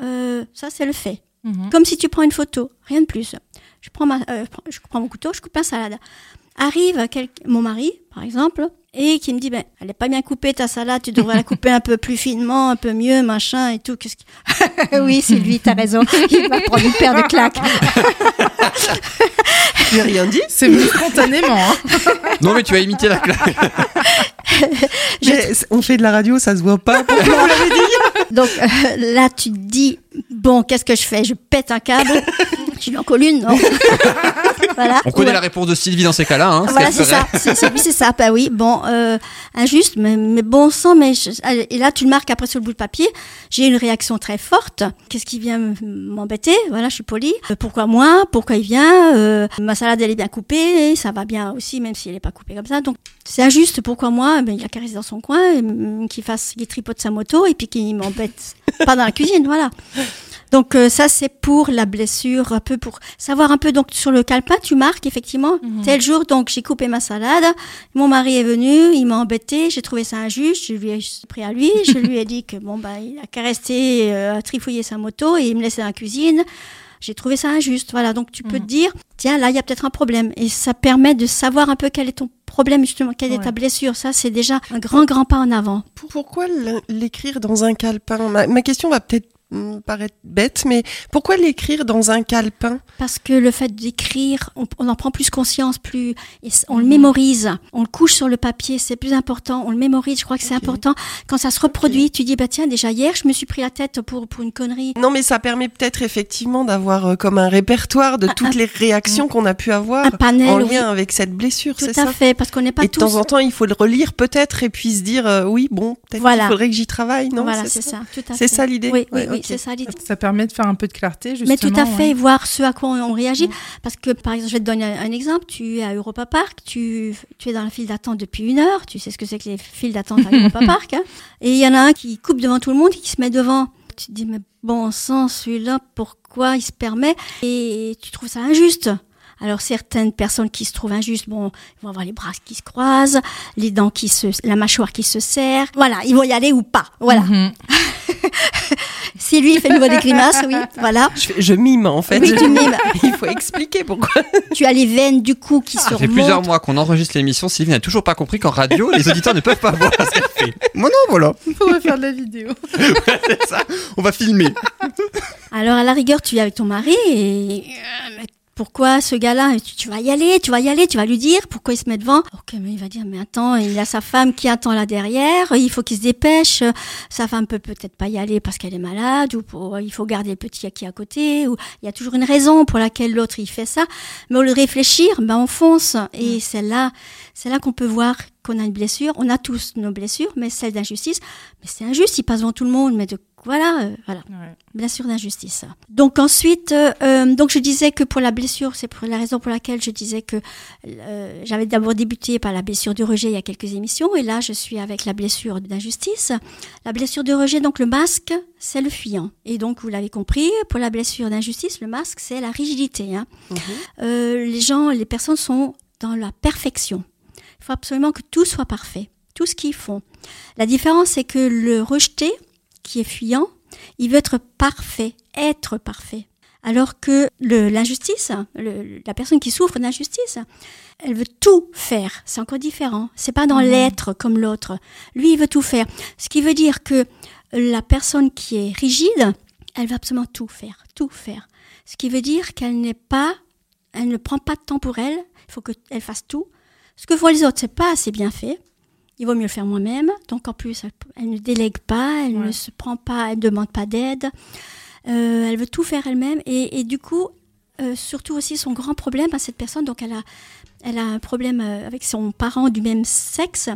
Euh, ça, c'est le fait. Mhm. Comme si tu prends une photo, rien de plus. Je prends, ma, euh, je prends mon couteau, je coupe ma salade. Arrive quel- mon mari, par exemple, et qui me dit, ben, elle est pas bien coupée ta salade, tu devrais la couper un peu plus finement, un peu mieux, machin et tout. Qu'est-ce qui- [laughs] oui, c'est lui, t'as raison. Il va prendre une paire de claques. [laughs] Tu n'as rien dit C'est venu spontanément. hein. Non, mais tu as imité la claque. [laughs] Mais On fait de la radio, ça se voit pas. Pourquoi vous l'avez dit Donc euh, là, tu te dis, bon, qu'est-ce que je fais? Je pète un câble. Je lui en colle une, non? Voilà. On connaît Ouais. la réponse de Sylvie dans ces cas-là. Hein, Voilà, c'est ça. C'est, c'est, oui, c'est ça. Bah oui, bon, euh, injuste, mais, mais bon sang. Mais je- et là, tu le marques après sur le bout de papier. J'ai une réaction très forte. Qu'est-ce qui vient m'embêter? Voilà, je suis polie. Euh, pourquoi moi? Pourquoi il vient? Euh, Ma salade, elle est bien coupée. Ça va bien aussi, même si elle n'est pas coupée comme ça. Donc, c'est injuste. Pourquoi moi? Ben, Il a qu'à rester dans son coin, qu'il fasse, qu'il tripote sa moto et puis qu'il m'embête pas dans la cuisine. Voilà. Donc euh, ça c'est pour la blessure, un peu pour savoir un peu donc sur le calepin tu marques effectivement Mhm. tel jour donc j'ai coupé ma salade, mon mari est venu, il m'a embêté, j'ai trouvé ça injuste, je lui ai pris à lui, je lui ai dit que bon bah il a qu'à rester euh, à trifouiller sa moto et il me laissait dans la cuisine. J'ai trouvé ça injuste. Voilà, donc tu peux te dire, tiens, là, il y a peut-être un problème. Et ça permet de savoir un peu quel est ton problème, justement, quelle est ta blessure. Ça, c'est déjà un grand, grand pas en avant. Pour- Pourquoi l'écrire dans un calepin? Ma, ma question va peut-être paraître bête, mais pourquoi l'écrire dans un calepin? Parce que le fait d'écrire, on, on en prend plus conscience, plus on le mémorise, on le couche sur le papier, c'est plus important, on le mémorise. Je crois que c'est important. Quand ça se reproduit, tu dis bah tiens déjà hier je me suis pris la tête pour pour une connerie. Non, mais ça permet peut-être effectivement d'avoir euh, comme un répertoire de toutes un- les réactions qu'on a pu avoir Un panel, en oui, lien avec cette blessure, tout c'est à ça? fait, parce qu'on n'est pas Et de tous. temps en temps, il faut le relire peut-être et puis se dire euh, oui, bon, peut-être Voilà. qu'il faudrait que j'y travaille, non? Voilà, c'est ça? tout à C'est ça l'idée? Oui, oui, Ouais, oui, ok. C'est ça l'idée. Ça permet de faire un peu de clarté, justement. Mais tout à fait, ouais. voir ce à quoi on, réagit. Parce que, par exemple, je vais te donner un, un exemple. Tu es à Europa Park, tu, tu es dans la file d'attente depuis une heure. Tu sais ce que c'est que les files d'attente à [laughs] Europa Park. hein. Et il y en a un qui coupe devant tout le monde et qui se met devant. Tu te dis, mais bon sang, celui-là, pourquoi il se permet? Et tu trouves ça injuste. Alors certaines personnes qui se trouvent injustes, bon, ils vont avoir les bras qui se croisent, les dents qui se, la mâchoire qui se serre. Voilà, ils vont y aller ou pas. Voilà. Mhm. [laughs] Si lui il fait nouveau des grimaces, oui, voilà. Je, mime en fait. Oui, tu mimes. [laughs] il faut expliquer pourquoi. [laughs] Tu as les veines du cou qui se Ça fait remontent. plusieurs mois qu'on enregistre l'émission. Sylvie n'a toujours pas compris qu'en radio, les auditeurs ne peuvent pas voir ce qu'elle fait. Moi non, voilà. On pourrait faire de la vidéo. C'est ça. On va filmer. Alors à la rigueur, tu es avec ton mari et euh, pourquoi ce gars-là, tu, tu vas y aller, tu vas y aller, tu vas lui dire pourquoi il se met devant. Ok, mais il va dire, mais attends, il a sa femme qui attend là derrière, il faut qu'il se dépêche. Sa femme peut peut-être pas y aller parce qu'elle est malade ou pour, il faut garder le petit qui est à côté. Ou il y a toujours une raison pour laquelle l'autre il fait ça. Mais au lieu de réfléchir, ben on fonce et c'est là, c'est là qu'on peut voir qu'on a une blessure. On a tous nos blessures, mais celle d'injustice, mais c'est injuste, il passe devant tout le monde, mais de voilà, euh, voilà, Ouais. blessure d'injustice. Donc ensuite, euh, euh, donc je disais que pour la blessure, c'est pour la raison pour laquelle je disais que euh, j'avais d'abord débuté par la blessure du rejet il y a quelques émissions, et là je suis avec la blessure d'injustice. La blessure de rejet, donc le masque, c'est le fuyant. Et donc vous l'avez compris, pour la blessure d'injustice, le masque, c'est la rigidité. hein. Euh, les gens, les personnes sont dans la perfection. Il faut absolument que tout soit parfait, tout ce qu'ils font. La différence, c'est que le rejeté, qui est fuyant, il veut être parfait, être parfait. Alors que l'injustice, la personne qui souffre d'injustice, elle veut tout faire. C'est encore différent. C'est pas dans l'être comme l'autre. Lui, il veut tout faire. Ce qui veut dire que la personne qui est rigide, elle va absolument tout faire, tout faire. Ce qui veut dire qu'elle n'est pas, elle ne prend pas de temps pour elle. Il faut qu'elle fasse tout. Ce que font les autres, c'est pas assez bien fait. Il vaut mieux le faire moi-même. Donc en plus, elle, elle ne délègue pas, elle Ouais. ne se prend pas, elle ne demande pas d'aide. Euh, elle veut tout faire elle-même. Et, et du coup, euh, surtout aussi son grand problème à cette personne, donc elle a, elle a un problème euh, avec son parent du même sexe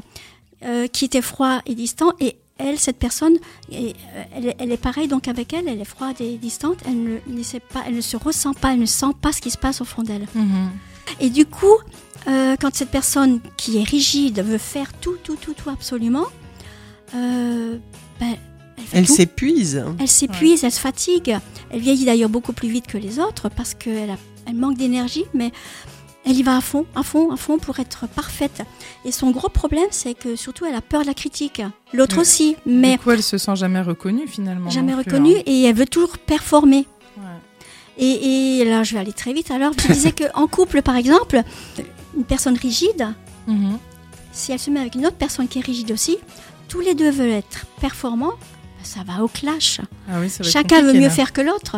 euh, qui était froid et distant. Et elle, cette personne, et, elle, est- elle est pareille donc avec elle, elle est froide et distante. Elle ne, ne sait pas, elle ne se ressent pas, elle ne sent pas ce qui se passe au fond d'elle. Mhm. Et du coup, euh, quand cette personne qui est rigide veut faire tout, tout, tout, tout absolument, euh, ben, elle s'épuise. Elle s'épuise, elle se fatigue. Elle vieillit d'ailleurs beaucoup plus vite que les autres parce qu'elle elle manque d'énergie, mais elle y va à fond, à fond, à fond pour être parfaite. Et son gros problème, c'est que surtout elle a peur de la critique. L'autre aussi, mais Du coup, elle se sent jamais reconnue finalement. jamais plus, reconnue hein. et elle veut toujours performer. Et, et là, je vais aller très vite. Alors, je disais [laughs] qu'en couple, par exemple, une personne rigide, Mhm. si elle se met avec une autre personne qui est rigide aussi, tous les deux veulent être performants, ben, ça va au clash. Ah oui, ça va être Chacun veut mieux là. faire que l'autre.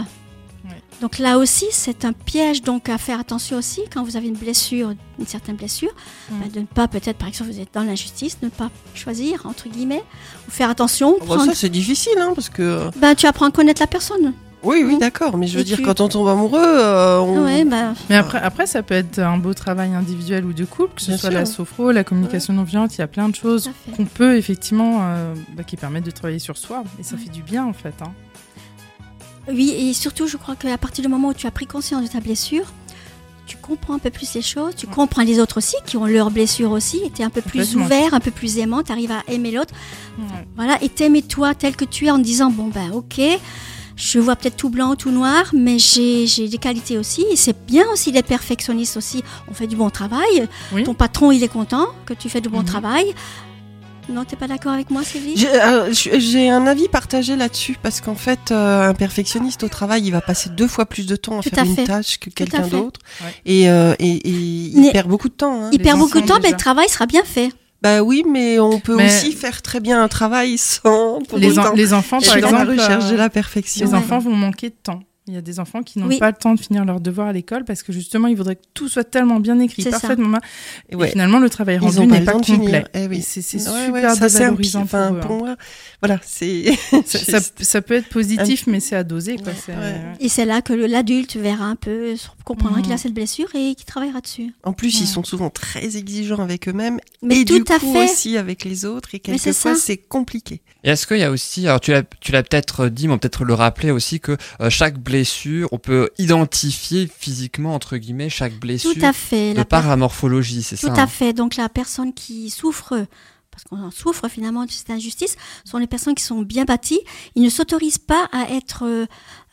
Donc là aussi, c'est un piège donc à faire attention aussi quand vous avez une blessure, une certaine blessure, Mm. ben, de ne pas peut-être par exemple vous êtes dans l'injustice, de ne pas choisir entre guillemets, ou faire attention. Bon, prendre- ça, c'est difficile, hein, parce que. ben, tu apprends à connaître la personne. Oui, oui, d'accord. Mais je veux Et dire, tu- quand on tombe amoureux, euh, on. Ouais, ben, Mais après, après, ça peut être un beau travail individuel ou de couple, que ce Bien soit sûr. la sophro, la communication non violente, il y a plein de choses tout à fait. qu'on peut effectivement, euh, bah, qui permettent de travailler sur soi. Et ça Ouais. fait du bien en fait. hein. Oui, et surtout, je crois qu'à partir du moment où tu as pris conscience de ta blessure, tu comprends un peu plus les choses, tu Ouais. comprends les autres aussi, qui ont leurs blessures aussi, et tu es un peu plus Complètement. ouvert, un peu plus aimant, tu arrives à aimer l'autre. Voilà, et t'aimer toi tel que tu es en te disant, bon ben ok, je vois peut-être tout blanc, tout noir, mais j'ai j'ai des qualités aussi, et c'est bien aussi d'être perfectionniste aussi. On fait du bon travail, Oui. ton patron il est content que tu fais du bon Mhm. travail. Non, t'es pas d'accord avec moi, Sylvie? J'ai euh, j'ai- un avis partagé là-dessus parce qu'en fait, euh, un perfectionniste au travail, il va passer deux fois plus de temps à Tout faire à une tâche que quelqu'un d'autre. Ouais. Et, euh, et, et il Mais- perd beaucoup de temps. hein. Il perd beaucoup de temps, mais le travail sera bien fait. Bah oui, mais on peut Mais- aussi faire très bien un travail sans pour Les, en- les enfants, par dans la exemple, recherche euh, de la perfection. les Ouais. enfants vont manquer de temps. Il y a des enfants qui n'ont Oui. pas le temps de finir leurs devoirs à l'école parce que justement, ils voudraient que tout soit tellement bien écrit, parfaitement. Et Et ouais. finalement, le travail rendu pas n'est pas de complet. Eh oui. Et c'est Ouais, super ouais, ça, c'est un dévalorisant pi- enfin, pour eux, pour hein. moi. Voilà, c'est. [laughs] Ça, ça- ça peut être positif, mais c'est à doser. Quoi. Ouais, c'est- ouais. Et c'est là que l'adulte verra un peu, comprendra Mhm. qu'il a cette blessure et qu'il travaillera dessus. En plus, Ouais. ils sont souvent très exigeants avec eux-mêmes Mais et tout du à coup fait. aussi avec les autres. Et Mais c'est quelquefois, ça. c'est compliqué. Et est-ce qu'il y a aussi, alors tu l'as, tu l'as peut-être dit, mais on peut peut-être le rappeler aussi que euh, chaque blessure, on peut identifier physiquement entre guillemets chaque blessure Tout à fait. de La par la morphologie, c'est Tout ça. à hein fait. Donc la personne qui souffre, parce qu'on en souffre finalement de cette injustice, sont les personnes qui sont bien bâties. Ils ne s'autorisent pas à être... euh,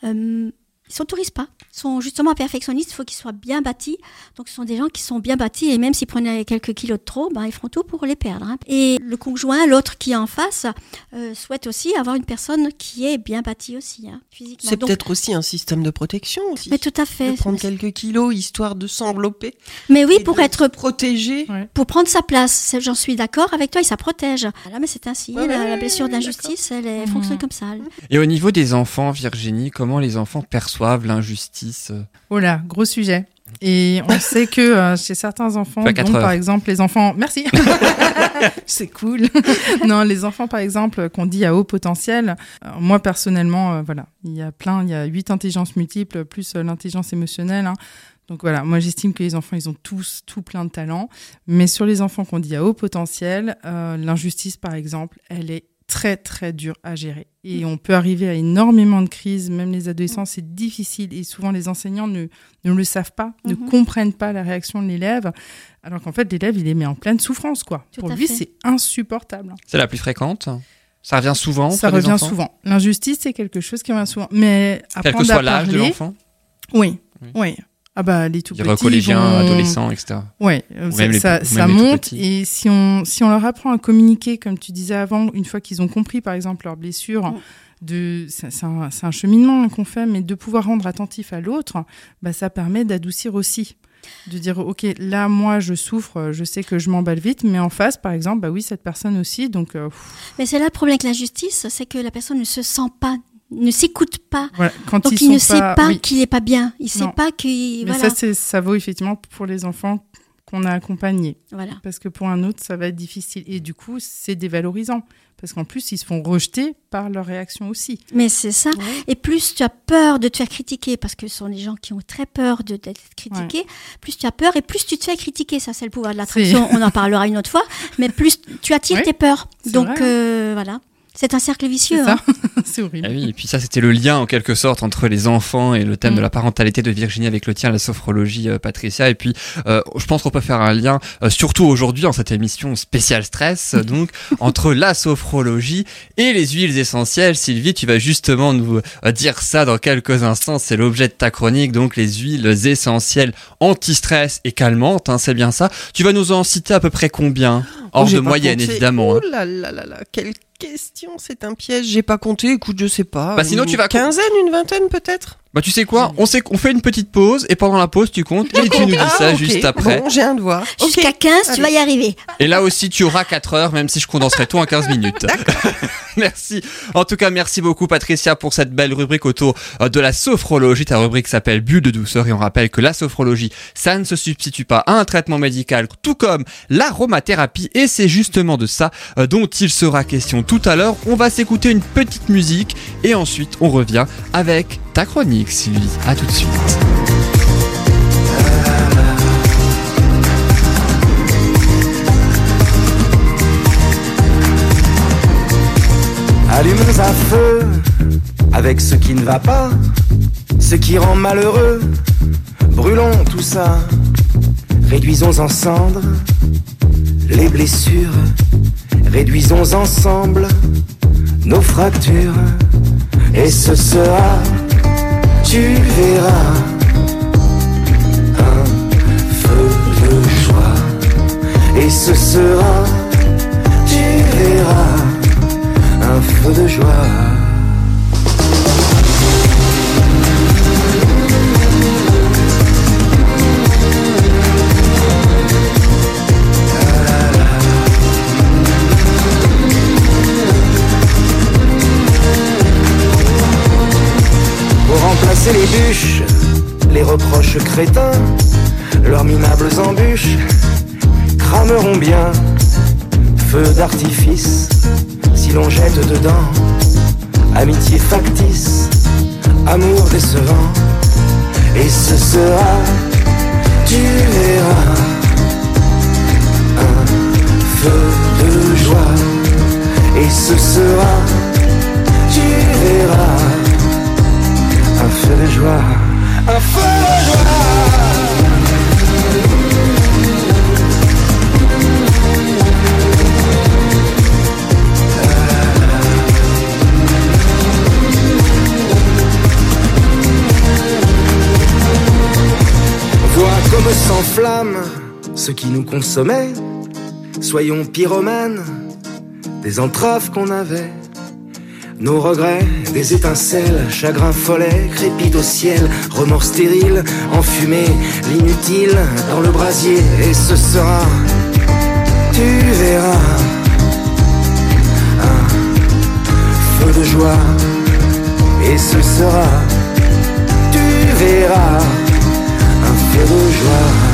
euh, ils s'autorisent pas. Ils sont justement perfectionnistes, il faut qu'ils soient bien bâtis. Donc ce sont des gens qui sont bien bâtis et même s'ils prenaient quelques kilos de trop, ben, ils feront tout pour les perdre. hein. Et le conjoint, l'autre qui est en face, euh, souhaite aussi avoir une personne qui est bien bâtie aussi, hein, physiquement. C'est peut-être aussi un système de protection aussi. Mais tout à fait. de prendre quelques kilos histoire de s'envelopper. Mais oui, pour être protégé. pour prendre sa place. J'en suis d'accord avec toi, et ça protège. Voilà, mais c'est ainsi. Ouais, la, ouais, la blessure d'injustice, elle, est- fonctionne comme ça. Et au niveau des enfants, Virginie, comment les enfants perçoivent l'injustice Oh là, gros sujet. Et on sait que euh, chez certains enfants, par exemple les enfants, merci, [laughs] c'est cool. non, les enfants par exemple qu'on dit à haut potentiel. euh, moi personnellement, euh, voilà, il y a plein, il y a huit intelligences multiples plus l'intelligence émotionnelle. hein. Donc voilà, moi j'estime que les enfants, ils ont tous tout plein de talents. Mais sur les enfants qu'on dit à haut potentiel, l'injustice par exemple, elle est très très dure à gérer. Et on peut arriver à énormément de crises, même les adolescents, c'est difficile. Et souvent les enseignants ne, ne le savent pas, ne Mhm. comprennent pas la réaction de l'élève. Alors qu'en fait, l'élève, il les met en pleine souffrance, quoi. Tout Pour lui, c'est insupportable. C'est la plus fréquente. Ça revient souvent. Ça revient souvent. L'injustice, c'est quelque chose qui revient souvent. Mais Quel que apprendre soit l'âge de l'enfant. Oui, Oui. oui. Ah bah les tout petits collégien, vont- adolescent, etc. Ouais, euh, Ou ça, même les- ça, les monte et si on si on leur apprend à communiquer comme tu disais avant, une fois qu'ils ont compris par exemple leurs blessures, Mm. de c'est un, c'est un cheminement hein, qu'on fait, mais de pouvoir rendre attentif à l'autre, bah ça permet d'adoucir aussi, de dire ok là moi je souffre, je sais que je m'emballe vite, mais en face par exemple bah oui cette personne aussi donc euh, Mais c'est là le problème avec l'injustice, c'est que la personne ne se sent pas, ne s'écoute pas. voilà quand Donc il ne sait pas oui. qu'il n'est pas bien. Il ne sait pas qu'il. mais Voilà. ça ça vaut effectivement pour les enfants qu'on a accompagnés. voilà. Parce que pour un autre, ça va être difficile. Et du coup, c'est dévalorisant. Parce qu'en plus, ils se font rejeter par leur réaction aussi. Mais c'est ça. Et plus tu as peur de te faire critiquer, parce que ce sont des gens qui ont très peur de- d'être critiqués, plus tu as peur et plus tu te fais critiquer. Ça, c'est le pouvoir de l'attraction. On en parlera une autre fois. Mais plus tu attires [laughs] Oui, tes peurs. Donc vrai. euh, voilà. C'est un cercle vicieux. C'est hein. ça [laughs] C'est horrible. Ah oui, et puis ça, c'était le lien en quelque sorte entre les enfants et le thème Mm. de la parentalité de Virginie avec le tien, la sophrologie, euh, Patricia. Et puis, euh, je pense qu'on peut faire un lien, euh, surtout aujourd'hui en cette émission spéciale stress, euh, [laughs] donc entre la sophrologie et les huiles essentielles. Sylvie, tu vas justement nous euh, dire ça dans quelques instants. C'est l'objet de ta chronique, donc les huiles essentielles anti-stress et calmantes. hein, c'est bien ça. Tu vas nous en citer à peu près combien? Hors Oh, de moyenne, compté. évidemment. Oh là là là là, quelle question, c'est un piège. J'ai pas compté, écoute, je sais pas. Bah, sinon, une tu vas- quinzaine, une vingtaine peut-être? Bah tu sais quoi? On, sait, on fait une petite pause et pendant la pause tu comptes et tu nous dis Ah, ça ok. juste après. Bon, j'ai un. Ok. Jusqu'à 15, tu vas y arriver. Et là aussi tu auras 4 heures même si je condenserai tout en 15 minutes. [laughs] [laughs] merci. En tout cas merci beaucoup Patricia pour cette belle rubrique autour euh, de la sophrologie. Ta rubrique s'appelle Bulle de douceur et on rappelle que la sophrologie ça ne se substitue pas à un traitement médical tout comme l'aromathérapie et c'est justement de ça euh, dont il sera question tout à l'heure. On va s'écouter une petite musique et ensuite on revient avec ta chronique Sylvie. À tout de suite. Allumons un feu avec ce qui ne va pas, ce qui rend malheureux. Brûlons tout ça, réduisons en cendres les blessures, réduisons ensemble nos fractures. Et ce sera, tu verras, un feu de joie. Et ce sera, tu verras un feu de joie. Pour remplacer les bûches, les reproches crétins, leurs minables embûches crameront bien. Feu d'artifice, si l'on jette dedans, amitié factice, amour décevant, et ce sera, tu verras, un feu de joie, et ce sera, tu verras, un feu de joie, un feu de joie. Comme s'enflamme ce qui nous consommait. Soyons pyromanes des entraves qu'on avait. Nos regrets, des étincelles, chagrin follet, crépite au ciel, remords stériles, enfumés, l'inutile dans le brasier. Et ce sera, tu verras, un feu de joie. Et ce sera, tu verras, un feu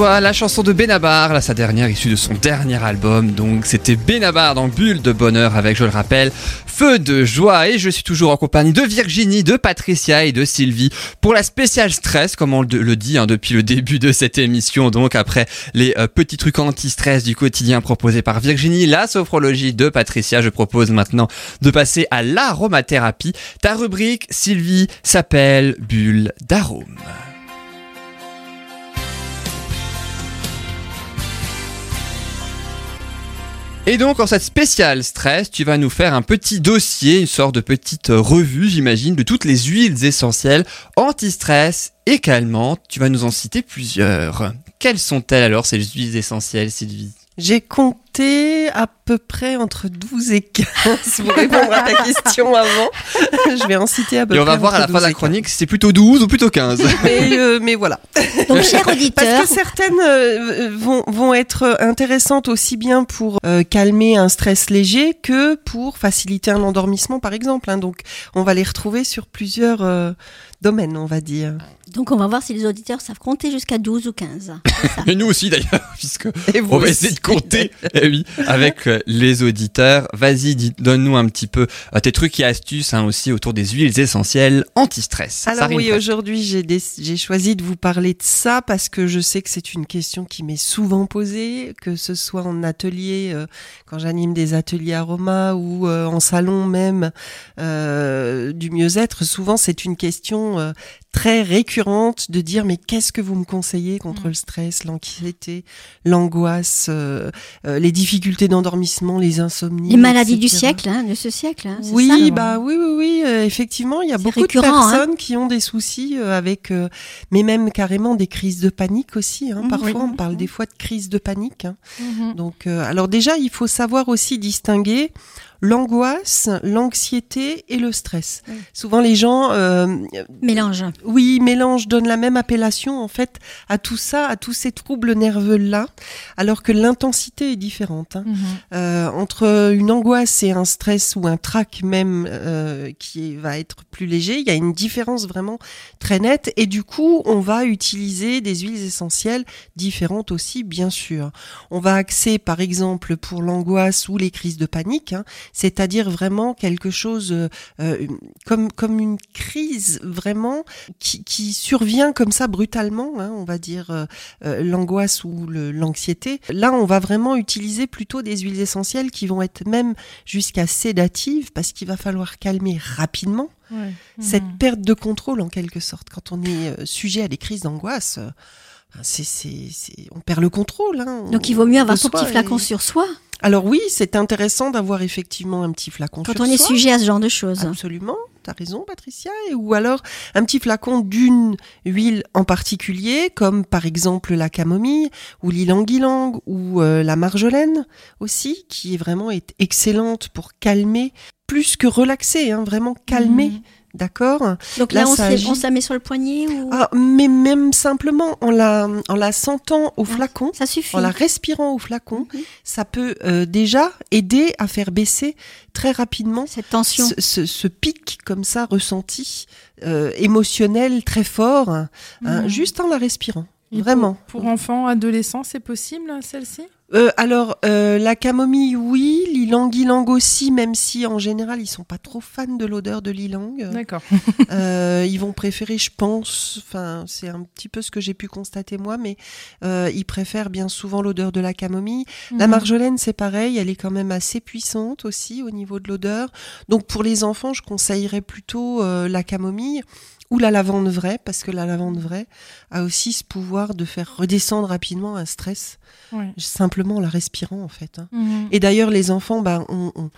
la chanson de Benabar, là sa dernière issue de son dernier album, donc c'était Benabar dans Bulle de Bonheur avec, je le rappelle, Feu de joie et je suis toujours en compagnie de Virginie, de Patricia et de Sylvie pour la spéciale stress, comme on le, le dit hein, depuis le début de cette émission, donc après les euh, petits trucs anti-stress du quotidien proposés par Virginie, la sophrologie de Patricia, je propose maintenant de passer à l'aromathérapie. Ta rubrique, Sylvie, s'appelle Bulle d'arôme. Et donc, en cette spéciale stress, tu vas nous faire un petit dossier, une sorte de petite euh, revue, j'imagine, de toutes les huiles essentielles anti-stress et calmantes. Tu vas nous en citer plusieurs. Quelles sont-elles alors, ces huiles essentielles, Sylvie? J'ai compté à peu près entre 12 et 15 pour répondre à ta [laughs] question avant. Je vais en citer à peu Et près. on va voir à la fin de 12 la et 15. chronique si c'est plutôt 12 ou plutôt 15. [laughs] Mais, euh, mais voilà. Donc, cher auditeur, Parce que certaines euh, vont, vont être intéressantes aussi bien pour euh, calmer un stress léger que pour faciliter un endormissement, par exemple. hein. Donc, on va les retrouver sur plusieurs euh, domaines, on va dire. donc on va voir si les auditeurs savent compter jusqu'à 12 ou 15. C'est ça. [laughs] Et nous aussi d'ailleurs, puisque Et vous on va aussi. essayer de compter oui, avec euh, les auditeurs. Vas-y, donne-nous un petit peu euh, tes trucs et astuces hein, aussi autour des huiles essentielles anti-stress. Alors oui, aujourd'hui j'ai choisi de vous parler de ça parce que je sais que c'est une question qui m'est souvent posée, que ce soit en atelier, euh, quand j'anime des ateliers aromas ou euh, en salon même euh, du mieux-être. Souvent c'est une question très récurrente de dire mais qu'est-ce que vous me conseillez contre le stress, l'anxiété, l'angoisse, euh, euh, les difficultés d'endormissement, les insomnies, Les maladies du siècle, hein, de ce siècle. hein, Oui, ça bah oui, oui, oui. euh, effectivement, il y a beaucoup récurrent, de personnes qui ont des soucis euh, avec, euh, mais même carrément des crises de panique aussi. Hein. Mhm, Parfois, oui. on parle des fois de crise de panique. hein. Mhm. Donc, euh, alors déjà, il faut savoir aussi distinguer l'angoisse, l'anxiété et le stress. Oui. Souvent, les gens, euh, Mélange. oui, mélange donne la même appellation en fait à tout ça, à tous ces troubles nerveux là, alors que l'intensité est différente. hein. Mhm. Euh, entre une angoisse et un stress ou un trac même euh, qui va être plus léger, il y a une différence vraiment très nette et du coup on va utiliser des huiles essentielles différentes aussi bien sûr. On va axer par exemple pour l'angoisse ou les crises de panique, hein, c'est-à-dire vraiment quelque chose euh, euh, comme comme une crise vraiment qui, qui survient comme ça brutalement, hein, on va dire euh, euh, l'angoisse ou le- l'anxiété. Là, on va vraiment utiliser plutôt des huiles essentielles qui vont être même jusqu'à sédatives parce qu'il va falloir calmer rapidement Ouais. cette Mhm. perte de contrôle en quelque sorte. Quand on est euh, sujet à des crises d'angoisse, euh, c'est, c'est, c'est- on perd le contrôle. hein. Donc il vaut mieux avoir son petit flacon et- sur soi Alors oui, c'est intéressant d'avoir effectivement un petit flacon quand sur on est sujet à ce genre de choses. Absolument, t'as raison Patricia. Et, ou alors un petit flacon d'une huile en particulier, comme par exemple la camomille, ou l'ilang-ilang, ou euh, la marjolaine aussi, qui est vraiment est excellente pour calmer, plus que relaxer, hein, vraiment calmer, Mhm. D'accord Donc Là, là, on, agit. on se la met sur le poignet ou ah, Mais même simplement en la, en la sentant au flacon, ça suffit. en la respirant au flacon, Mhm. ça peut euh, déjà aider à faire baisser très rapidement Cette tension. ce, ce- ce pic comme ça ressenti euh, émotionnel très fort hein, Mhm. juste en la respirant Et pour- vraiment Pour, enfants, adolescents, c'est possible, celle-ci? Euh, alors euh, la camomille oui l'ilang-ilang aussi même si en général ils sont pas trop fans de l'odeur de l'ilang D'accord. [laughs] Euh, ils vont préférer je pense enfin c'est un petit peu ce que j'ai pu constater moi mais euh, ils préfèrent bien souvent l'odeur de la camomille La Mhm. marjolaine, c'est pareil, elle est quand même assez puissante aussi au niveau de l'odeur. Donc pour les enfants, je conseillerais plutôt euh, la camomille. Ou la lavande vraie, parce que la lavande vraie a aussi ce pouvoir de faire redescendre rapidement un stress, Ouais. simplement en la respirant en fait. hein. Mhm. Et d'ailleurs, les enfants bah, on- on-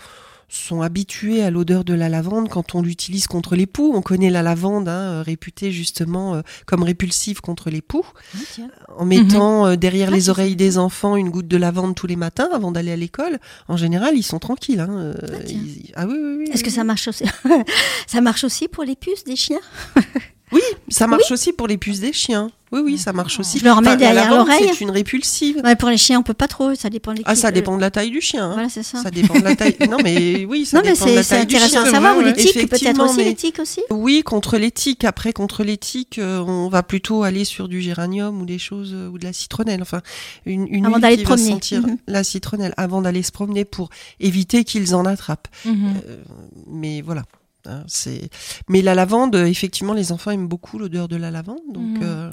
sont habitués à l'odeur de la lavande quand on l'utilise contre les poux. On connaît la lavande, hein, réputée justement euh, comme répulsive contre les poux. Ah. En mettant euh, derrière Ah, les oreilles des enfants une goutte de lavande tous les matins avant d'aller à l'école, en général, ils sont tranquilles. hein, euh, Ah, ils- ah oui, oui, oui. Est-ce que ça marche aussi? [laughs] Ça marche aussi pour les puces des chiens? [laughs] Oui, ça marche aussi pour les puces des chiens. Oui, oui, ça marche aussi. Je leur mets la derrière l'oreille. C'est une répulsive. Ouais, Pour les chiens, on peut pas trop, ça dépend de Ah, ça dépend de la taille du chien. hein. Voilà, c'est ça. Ça dépend de la taille. [laughs] Non, mais oui, ça non, mais dépend de c'est la c'est taille du intéressant chien. à savoir. Ou les tiques, peut-être aussi, mais- les tiques aussi Oui, contre les tiques. Après, contre les tiques, euh, on va plutôt aller sur du géranium ou des choses euh, ou de la citronnelle. Enfin, une, une Avant d'aller promener. sentir Mhm. la citronnelle avant d'aller se promener pour éviter qu'ils en attrapent. Mhm. Euh, mais voilà. Hein, c'est. Mais la lavande, euh, effectivement, les enfants aiment beaucoup l'odeur de la lavande, donc Mhm. euh,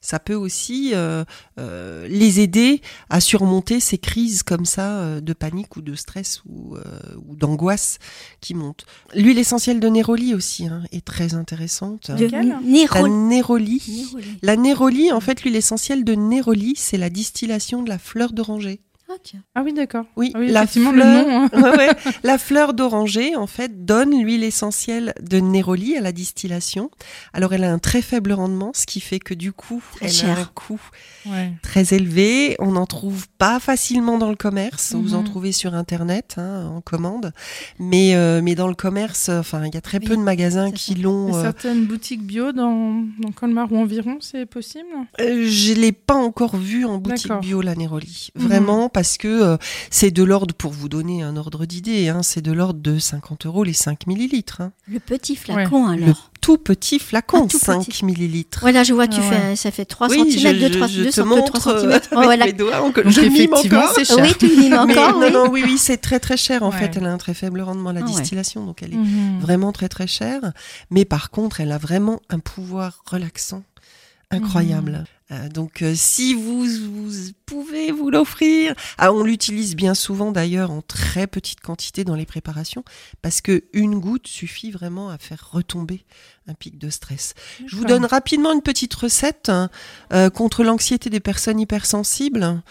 ça peut aussi euh, euh, les aider à surmonter ces crises comme ça euh, de panique ou de stress ou, euh, ou d'angoisse qui montent. L'huile essentielle de néroli aussi hein, est très intéressante. De La Néroli. néroli. Néroli. La néroli, en fait, l'huile essentielle de néroli, c'est la distillation de la fleur d'oranger. Ah, tiens. Ah oui, d'accord. Oui, Ah oui, la effectivement, fleur, le nom. hein. [laughs] Ouais, ouais. [laughs] La fleur d'oranger, en fait, donne l'huile essentielle de néroli à la distillation. Alors, elle a un très faible rendement, ce qui fait que du coup, Très elle cher. a un coût Ouais. très élevé. On n'en trouve pas facilement dans le commerce. Vous en Mhm. trouvez sur Internet, hein, en commande. Mais, euh, mais dans le commerce, enfin, il y a très peu de magasins qui l'ont. Euh, certaines boutiques bio dans, dans Colmar ou environ, c'est possible? Euh, je l'ai pas encore vu en boutique bio la Néroli. Mhm. Vraiment parce que euh, c'est de l'ordre, pour vous donner un ordre d'idée, hein, c'est de l'ordre de 50 euros les 5 millilitres. hein. Le petit flacon, Le alors. tout petit flacon, Ah, tout 5 petit. millilitres. Voilà, je vois, tu Ah fais, ça fait 3 Oui, cm, je, 2, je- 3, je 2, te 2, montre 3 euh, cm. avec Oh, [laughs] voilà. mes doigts, on- Donc je mime encore. cher. Oui, tu mimes Mais encore, non, oui. non, oui, oui, c'est très très cher en Ouais. fait. Elle a un très faible rendement la Ah ouais. distillation, donc elle est Mhm. vraiment très très chère. Mais par contre, elle a vraiment un pouvoir relaxant incroyable. Euh, donc, euh, si vous, vous pouvez vous l'offrir, ah, on l'utilise bien souvent d'ailleurs en très petite quantité dans les préparations, parce que une goutte suffit vraiment à faire retomber un pic de stress. Je vous donne rapidement une petite recette hein, euh, contre l'anxiété des personnes hypersensibles.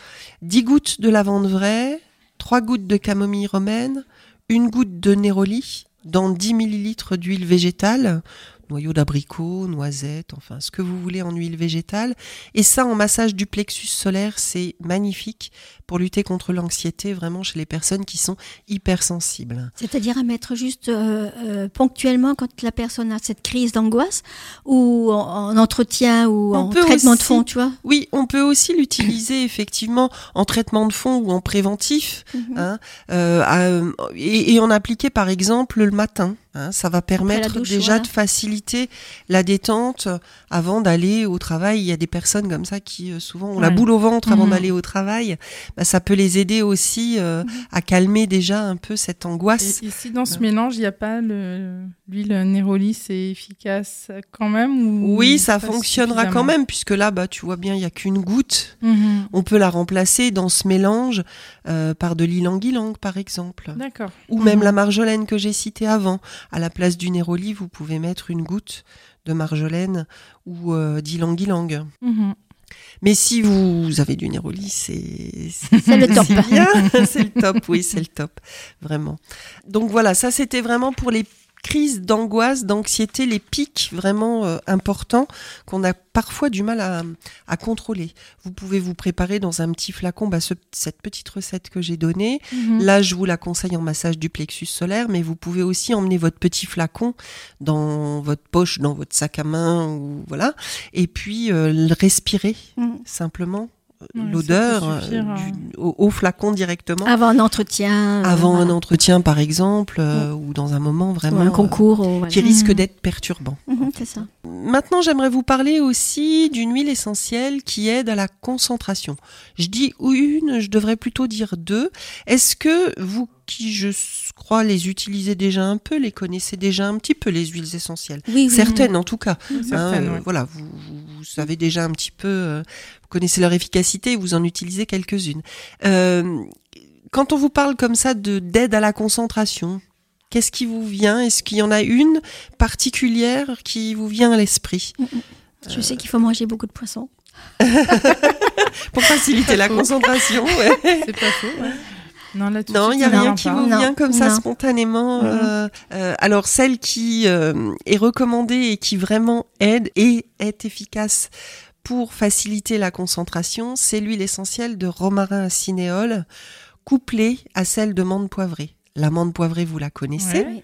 10 gouttes de lavande vraie, 3 gouttes de camomille romaine, une goutte de néroli dans 10 millilitres d'huile végétale, noyau d'abricot, noisette, enfin ce que vous voulez en huile végétale. Et ça en massage du plexus solaire, c'est magnifique pour lutter contre l'anxiété vraiment chez les personnes qui sont hypersensibles. C'est-à-dire à mettre juste euh, euh, ponctuellement quand la personne a cette crise d'angoisse ou en, en entretien ou On en traitement de fond, tu vois? Oui, on peut aussi l'utiliser [coughs] effectivement en traitement de fond ou en préventif. Mhm. hein, euh, à- et, et en appliquer par exemple le matin. hein. ça va permettre douche, déjà voilà. de faciliter la détente avant d'aller au travail. Il y a des personnes comme ça qui euh, souvent ont la boule au ventre avant Mhm. d'aller au travail. Bah, ça peut les aider aussi euh, Mhm. à calmer déjà un peu cette angoisse. Et, et si dans ce mélange, il n'y a pas le- l'huile Néroli, c'est efficace quand même ou Oui, ça fonctionnera quand même puisque là, bah, tu vois bien, il y a qu'une goutte. Mhm. On peut la remplacer dans ce mélange euh, par de l'ilang-ilang, par exemple. D'accord. Ou même Mhm. la marjolaine que j'ai citée avant. À la place du néroli, vous pouvez mettre une goutte de marjolaine ou euh, d'ilang-ilang. Mais si vous avez du néroli, c'est C'est le top. [laughs] c'est le top, oui, c'est le top, vraiment. Donc voilà, ça c'était vraiment pour les crises d'angoisse, d'anxiété, les pics vraiment euh, importants qu'on a parfois du mal à, à contrôler. Vous pouvez vous préparer dans un petit flacon bah, ce- cette petite recette que j'ai donnée. Mhm. Là, je vous la conseille en massage du plexus solaire, mais vous pouvez aussi emmener votre petit flacon dans votre poche, dans votre sac à main, ou voilà, et puis euh, le respirer Mhm. simplement Ouais, l'odeur euh, au, au flacon directement. Avant un entretien. euh, Avant un entretien, par exemple, euh, ou dans un moment Ou vraiment un euh, concours. ou voilà. qui risque Mhm. d'être perturbant. Mhm, c'est ça. Maintenant, j'aimerais vous parler aussi d'une huile essentielle qui aide à la concentration. Je dis une, je devrais plutôt dire deux. Est-ce que vous qui, je crois, les utilisez déjà un peu, les connaissez déjà un petit peu, les huiles essentielles Oui, oui. Certaines, en tout cas. Oui, Hein, ouais. Voilà, vous, vous- vous savez déjà un petit peu, euh, vous connaissez leur efficacité, vous en utilisez quelques-unes. Euh, quand on vous parle comme ça de d'aide à la concentration, Qu'est-ce qui vous vient? Est-ce qu'il y en a une particulière qui vous vient à l'esprit? Je sais qu'il faut manger beaucoup de poissons. [laughs] Pour faciliter la [laughs] concentration. ouais. C'est pas faux. ouais. Non, là, tout de Non, il n'y a rien qui vous vient comme ça spontanément. Euh, euh, alors, celle qui euh, est recommandée et qui vraiment aide et est efficace pour faciliter la concentration, c'est l'huile essentielle de romarin à cinéole, couplée à celle de menthe poivrée. La menthe poivrée, vous la connaissez. Ouais. Oui,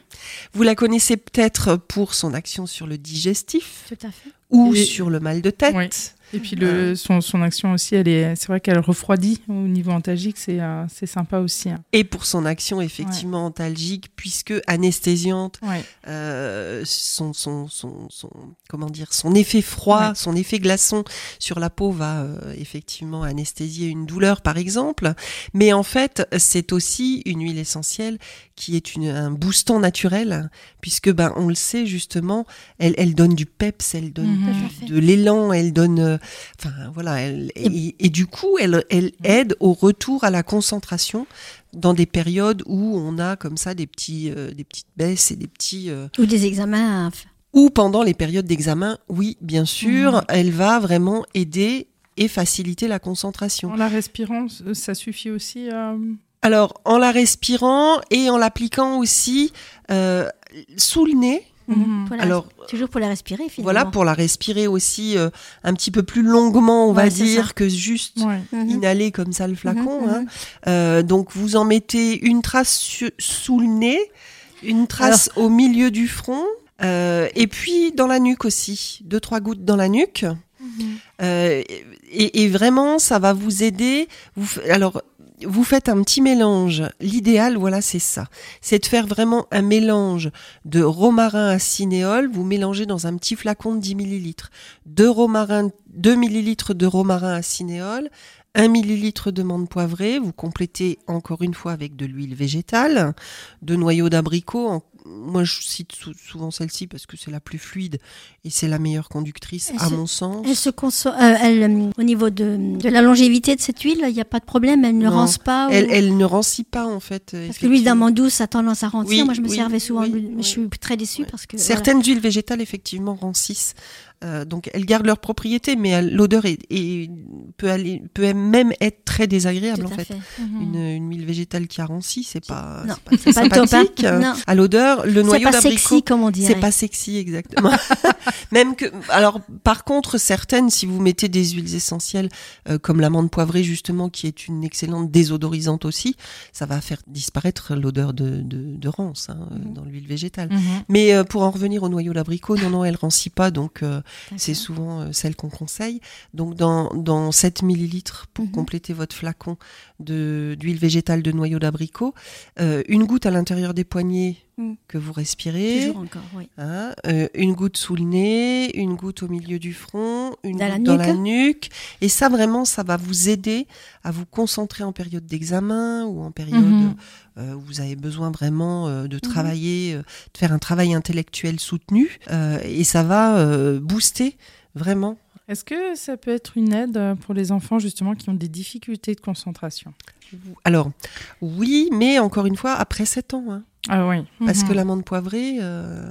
Vous la connaissez peut-être pour son action sur le digestif tout à fait. ou Et- sur le mal de tête. Oui. Et puis le, son, son action aussi, elle est, c'est vrai qu'elle refroidit au niveau antalgique, c'est euh, c'est sympa aussi. hein. Et pour son action effectivement antalgique, puisque anesthésiante, Ouais. euh, son, son, son, son- comment dire, son effet froid, Ouais. son effet glaçon sur la peau va euh, effectivement anesthésier une douleur, par exemple. Mais en fait, c'est aussi une huile essentielle qui est une, un boostant naturel, puisque ben on le sait justement, elle, elle donne du peps, elle donne Mhm. De l'élan, elle donne, euh, enfin voilà, elle, et, et du coup, elle, elle aide au retour à la concentration dans des périodes où on a comme ça des petits, euh, des petites baisses et des petits, euh, Ou des examens. ou pendant les périodes d'examen, oui, bien sûr, Mhm. elle va vraiment aider et faciliter la concentration. En la respirant, ça suffit aussi. Alors, en la respirant et en l'appliquant aussi euh, sous le nez. Mhm. pour la Alors, toujours pour la respirer finalement. Voilà, pour la respirer aussi euh, un petit peu plus longuement, on va Ouais, dire, ça. que juste Ouais. Mhm. inhaler comme ça le flacon. Mhm, hein. mhm. Euh, donc vous en mettez une trace su- sous le nez, une trace au milieu du front, euh, et puis dans la nuque aussi, deux trois gouttes dans la nuque. Et, et vraiment, ça va vous aider. Vous, f- alors, vous faites un petit mélange. L'idéal, voilà, c'est ça. C'est de faire vraiment un mélange de romarin à cinéole. Vous mélangez dans un petit flacon de 10 millilitres. Deux romarin, 2 millilitres de romarin à cinéole. 1 millilitre de menthe poivrée, vous complétez encore une fois avec de l'huile végétale, de noyaux d'abricot. Moi, je cite sou- souvent celle-ci parce que c'est la plus fluide et c'est la meilleure conductrice, Elle à se- mon sens. Elle se conso- euh, elle, euh, au niveau de, de la longévité de cette huile, il n'y a pas de problème, elle ne Non. rance pas. ou- Elle, elle ne rancit pas en fait. Parce que l'huile d'amande douce a tendance à rancir. Oui, Moi, je me oui, servais souvent, oui, mais je suis très déçue parce que. Certaines huiles végétales effectivement rancissent, Euh, donc elles gardent leurs propriétés, mais l'odeur est, est- peut, aller, peut même être très désagréable tout en fait. fait. Mhm. Une, une huile végétale qui a ranci, c'est pas, Non, c'est pas très c'est pas sympathique. euh, Non. À l'odeur, le C'est noyau pas d'abricot. sexy, comme on dirait. C'est pas sexy exactement. [laughs] Même que, alors par contre certaines, si vous mettez des huiles essentielles euh, comme l'amande poivrée justement, qui est une excellente désodorisante aussi, ça va faire disparaître l'odeur de, de, de rance hein, Mhm. dans l'huile végétale. Mhm. Mais euh, pour en revenir au noyau d'abricot, non non, elle rancit pas, donc euh, c'est souvent euh, celle qu'on conseille. Donc dans dans 7 millilitres pour Mhm. compléter votre flacon d'huile végétale de noyau d'abricot, euh, une goutte à l'intérieur des poignets Mhm. que vous respirez. Toujours encore, oui. Hein, euh, une goutte sous le nez, une goutte au milieu du front, une Dans la goutte dans nuque. la nuque. Et ça, vraiment, ça va vous aider à vous concentrer en période d'examen ou en période Mhm. euh, où vous avez besoin vraiment euh, de travailler, euh, de faire un travail intellectuel soutenu. Euh, et ça va euh, booster vraiment. Est-ce que ça peut être une aide euh, pour les enfants justement qui ont des difficultés de concentration? Alors, oui, mais encore une fois, après 7 ans. hein. Ah oui. parce Mhm. que l'amande poivrée, euh,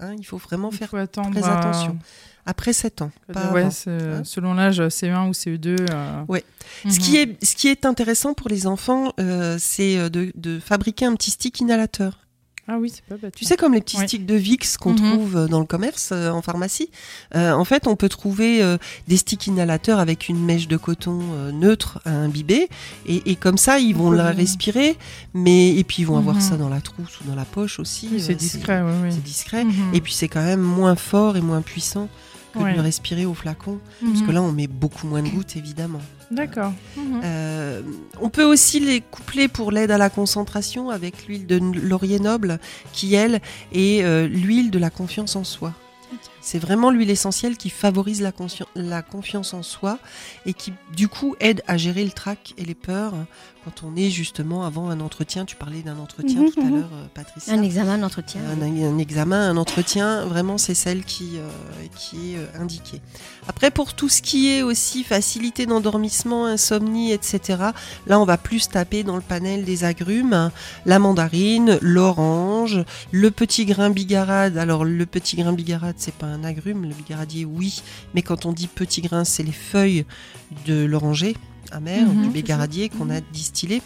hein, il faut vraiment Il faire faut très euh, attention. après 7 ans. Pas ouais, avant. c'est- hein. selon l'âge, CE1 ou CE2. euh, Ouais. Ce, mhm. qui est, ce qui est intéressant pour les enfants, euh, c'est de, de fabriquer un petit stick inhalateur. Ah oui, c'est pas bête. Tu sais, comme les petits Ouais. sticks de Vicks qu'on Mhm. trouve euh, dans le commerce, euh, en pharmacie. Euh, en fait, on peut trouver euh, des sticks inhalateurs avec une mèche de coton neutre à imbiber. Et, et comme ça, ils vont la respirer. Mais, et puis, ils vont avoir Mhm. ça dans la trousse ou dans la poche aussi. Oui, c'est discret, oui, oui. C'est discret. Mhm. Et puis, c'est quand même moins fort et moins puissant que Ouais. de le respirer au flacon. Parce Mhm. que là, on met beaucoup moins de gouttes, évidemment. D'accord. Mhm. Euh, on peut aussi les coupler pour l'aide à la concentration avec l'huile de laurier noble, qui elle est euh, l'huile de la confiance en soi. C'est vraiment l'huile essentielle qui favorise la, confiance en soi et qui, du coup, aide à gérer le trac et les peurs quand on est justement avant un entretien. Tu parlais d'un entretien Mhm, tout à mhm. l'heure, euh, Patricia. Un examen. Un, un examen, un entretien, vraiment c'est celle qui, euh, qui est euh, indiquée. Après pour tout ce qui est aussi facilité d'endormissement, insomnie, etc., là on va plus taper dans le panel des agrumes, la mandarine, l'orange, le petit grain bigarade. Alors le petit grain bigarade c'est pas un agrume, le bigaradier oui, mais quand on dit petit grain c'est les feuilles de l'oranger amer, Mhm. du bigaradier qu'on a distillé.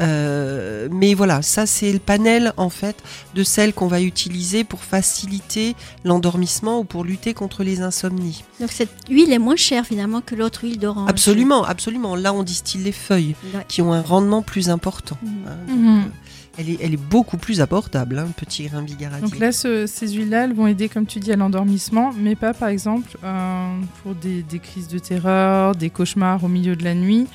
Euh, mais voilà, ça c'est le panel en fait de celles qu'on va utiliser pour faciliter l'endormissement ou pour lutter contre les insomnies. Donc cette huile est moins chère finalement que l'autre huile d'orange. Absolument, absolument. Là, on distille les feuilles Ouais. qui ont un rendement plus important. Mhm. hein. Donc, Mhm. Elle, est, elle est beaucoup plus abordable, hein, petit grain bigaradier. Donc là, ce- ces huiles-là, elles vont aider, comme tu dis, à l'endormissement, mais pas, par exemple, euh, pour des crises de terreur, des cauchemars au milieu de la nuit.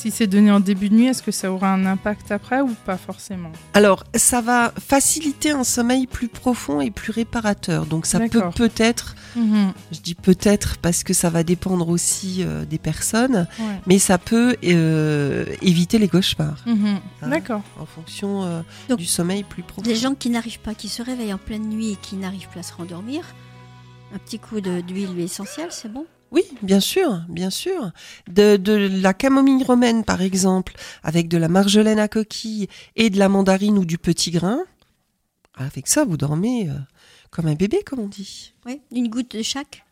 Si c'est donné en début de nuit, est-ce que ça aura un impact après ou pas forcément? Alors, ça va faciliter un sommeil plus profond et plus réparateur. Donc, ça peut peut-être, je dis peut-être parce que ça va dépendre aussi euh, des personnes, Ouais. mais ça peut euh, éviter les cauchemars Mhm. Ah. D'accord. en fonction euh, Donc, du sommeil plus profond. Des gens qui n'arrivent pas, qui se réveillent en pleine nuit et qui n'arrivent pas à se rendormir, un petit coup de- d'huile essentielle, c'est bon? Oui, bien sûr, bien sûr. De, de la camomille romaine, par exemple, avec de la marjolaine à coquille et de la mandarine ou du petit grain. Avec ça, vous dormez euh, comme un bébé, comme on dit. Oui, une goutte de chaque?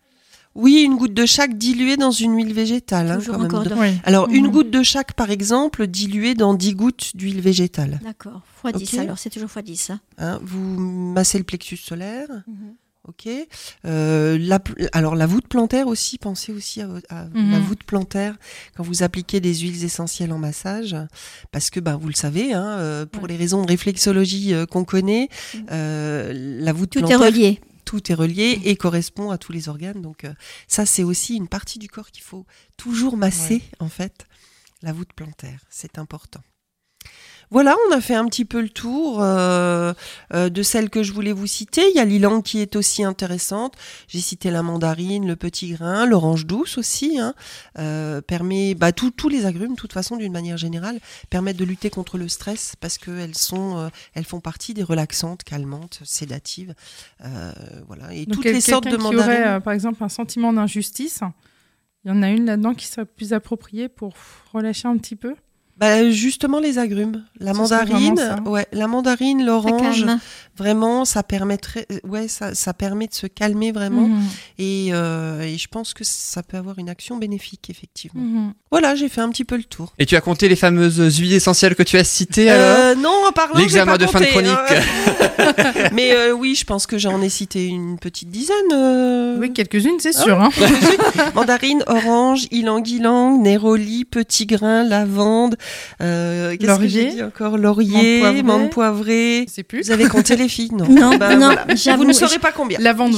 Oui, une goutte de chaque diluée dans une huile végétale. hein, Toujours quand même. encore De- dans- Oui. Alors, une Mhm. goutte de chaque, par exemple, diluée dans 10 gouttes d'huile végétale. D'accord, fois 10 Ok. alors, c'est toujours fois 10. Hein. Hein, vous massez le plexus solaire. Ok. Euh, la, alors la voûte plantaire aussi, pensez aussi à, à Mhm. la voûte plantaire quand vous appliquez des huiles essentielles en massage, parce que ben vous le savez, hein, euh, pour Ouais. les raisons de réflexologie euh, qu'on connaît, Mhm. la voûte Tout est plantaire, relié. tout est relié et correspond à tous les organes. Donc ça c'est aussi une partie du corps qu'il faut toujours masser en fait. La voûte plantaire, c'est important. Voilà, on a fait un petit peu le tour euh, euh, de celles que je voulais vous citer. Il y a l'ilang qui est aussi intéressante. J'ai cité la mandarine, le petit grain, l'orange douce aussi. Hein, euh, permet, bah, tout- tous les agrumes, de toute façon, d'une manière générale, permettent de lutter contre le stress parce qu'elles sont, elles font partie des relaxantes, calmantes, sédatives. Voilà, et Donc, toutes les sortes de quelqu'un qui mandarines. aurait, par exemple, un sentiment d'injustice, il y en a une là-dedans qui serait plus appropriée pour relâcher un petit peu? Bah, justement les agrumes, la Ce mandarine, ouais, la mandarine, l'orange, vraiment, ça permettrait, euh, ouais, ça, ça permet de se calmer vraiment. Mhm. Et, euh, et je pense que ça peut avoir une action bénéfique, effectivement. Mhm. Voilà, j'ai fait un petit peu le tour. Et tu as compté les fameuses huiles essentielles que tu as citées alors? Euh, non, en parlant, L'examen de fin de compté, chronique. hein. [laughs] Mais euh, oui, je pense que j'en ai cité une petite dizaine. euh. Oui, quelques-unes, c'est Ah sûr. hein. Mandarine, orange, ylang-ylang, néroli, petit grain, lavande. Euh, qu'est-ce que Laurier. j'ai dit encore Laurier, Menthe poivrée. plus. Vous avez compté les filles Non. [laughs] Non, Ben non, voilà. j'avoue, Vous ne saurez pas combien. Lavande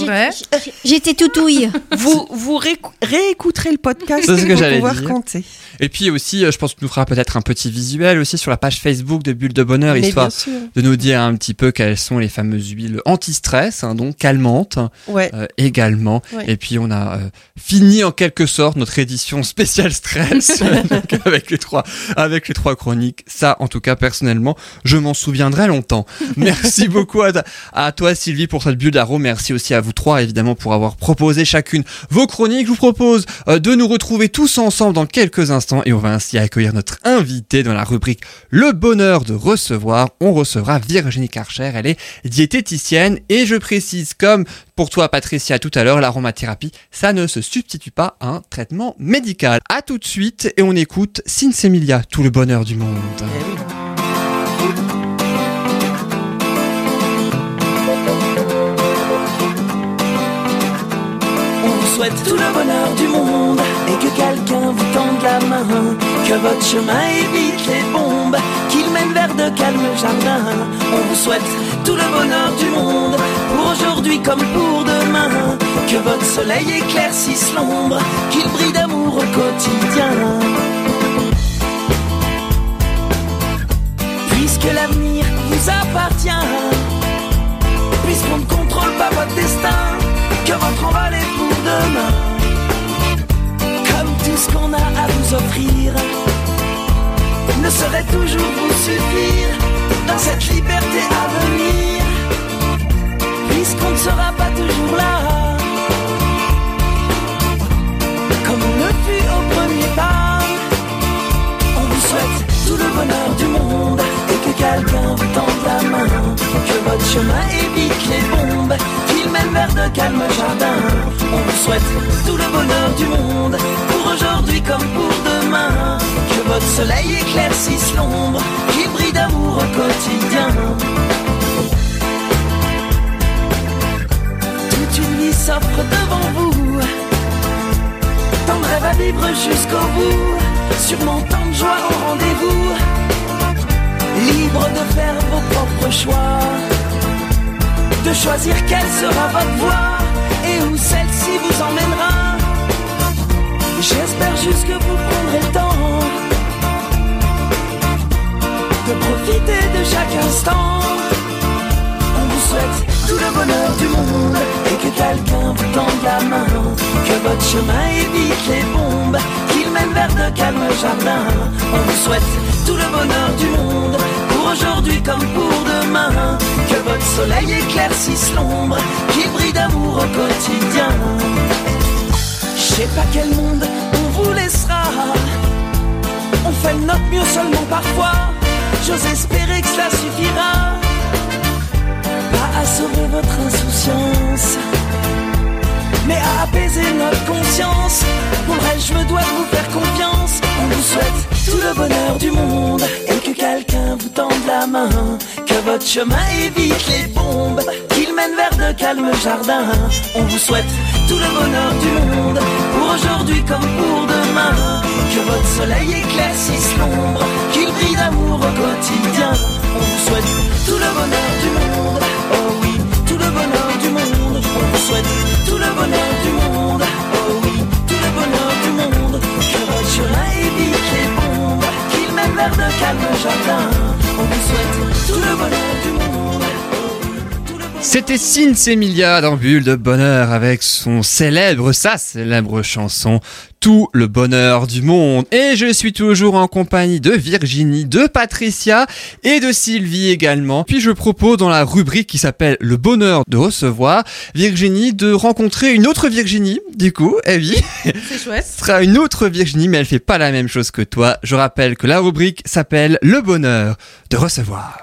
J'étais toutouille. [laughs] Vous, vous réécou- réécouterez le podcast pour pouvoir dire. compter. Et puis aussi, euh, je pense que tu nous feras peut-être un petit visuel aussi sur la page Facebook de Bulle de Bonheur, Mais histoire de nous dire un petit peu quelles sont les fameuses huiles anti-stress, hein, donc calmantes Ouais. euh, également. Ouais. Et puis on a euh, fini en quelque sorte notre édition spéciale stress [laughs] donc avec les trois avec les trois chroniques. Ça, en tout cas personnellement, je m'en souviendrai longtemps. [laughs] Merci beaucoup à, toi Sylvie pour cette bulle d'arôme. Merci aussi à vous trois évidemment pour avoir proposé chacune vos chroniques. Je vous propose euh, de nous retrouver tous ensemble dans quelques instants et on va ainsi accueillir notre invité dans la rubrique Le bonheur de recevoir. On recevra Virginie Karcher. Elle est diététicienne et je précise comme pour toi Patricia tout à l'heure, l'aromathérapie, ça ne se substitue pas à un traitement médical. À tout de suite et on écoute Sinsemilia, tout le bonheur du monde. Eh. On vous souhaite tout le bonheur du monde et que quelqu'un vous tende la main. Que votre chemin évite les bombes, qu'il mène vers de calmes jardins. On vous souhaite tout le bonheur du monde aujourd'hui comme pour demain. Que votre soleil éclaircisse l'ombre, qu'il brille d'amour au quotidien. Puisque l'avenir vous appartient, puisqu'on ne contrôle pas votre destin, que votre envol est pour demain. Comme tout ce qu'on a à vous offrir, ne saurait toujours vous suffire dans cette liberté à venir puisqu'on ne sera pas toujours là. Comme on le fut au premier pas, on vous souhaite tout le bonheur du monde et que quelqu'un vous tende la main, que votre chemin évite les bombes, qu'il mène vers de calmes jardins. On vous souhaite tout le bonheur du monde, pour aujourd'hui comme pour demain, que votre soleil éclaircisse l'ombre, qu'il brille d'amour au quotidien. S'offre devant vous, tant de rêves à vivre jusqu'au bout, sûrement tant de joie au rendez-vous. Libre de faire vos propres choix, de choisir quelle sera votre voie et où celle-ci vous emmènera. J'espère juste que vous prendrez le temps de profiter de chaque instant. On vous souhaite tout le bonheur du monde chemin évite les bombes, qu'il mène vers de calmes jardins. On vous souhaite tout le bonheur du monde, pour aujourd'hui comme pour demain, que votre soleil éclaircisse l'ombre, qu'il brille d'amour au quotidien. Je sais pas quel monde on vous laissera, on fait notre mieux seulement parfois, j'ose espérer que cela suffira. Pas à sauver votre insouciance, mais à apaiser notre conscience. Pour le reste, je me dois de vous faire confiance. On vous souhaite tout le bonheur du monde et que quelqu'un vous tende la main. Que votre chemin évite les bombes, qu'il mène vers de calmes jardins. On vous souhaite tout le bonheur du monde, pour aujourd'hui comme pour demain. Que votre soleil éclaircisse l'ombre, qu'il brille d'amour au quotidien. On vous souhaite tout le bonheur du monde, On vous souhaite tout le bonheur du monde, oh oui, tout le bonheur du monde. Que votre chemin évite les bombes, qu'il mène vers de calmes jardins. On vous souhaite tout le bonheur du monde. C'était Sins Emilia dans Bulle de Bonheur avec son célèbre, sa célèbre chanson Tout le bonheur du monde. Et je suis toujours en compagnie de Virginie, de Patricia et de Sylvie également. Puis je propose dans la rubrique qui s'appelle Le bonheur de recevoir, Virginie de rencontrer une autre Virginie, du coup, eh oui. C'est chouette. Ce sera une autre Virginie, mais elle fait pas la même chose que toi. Je rappelle que la rubrique s'appelle Le bonheur de recevoir.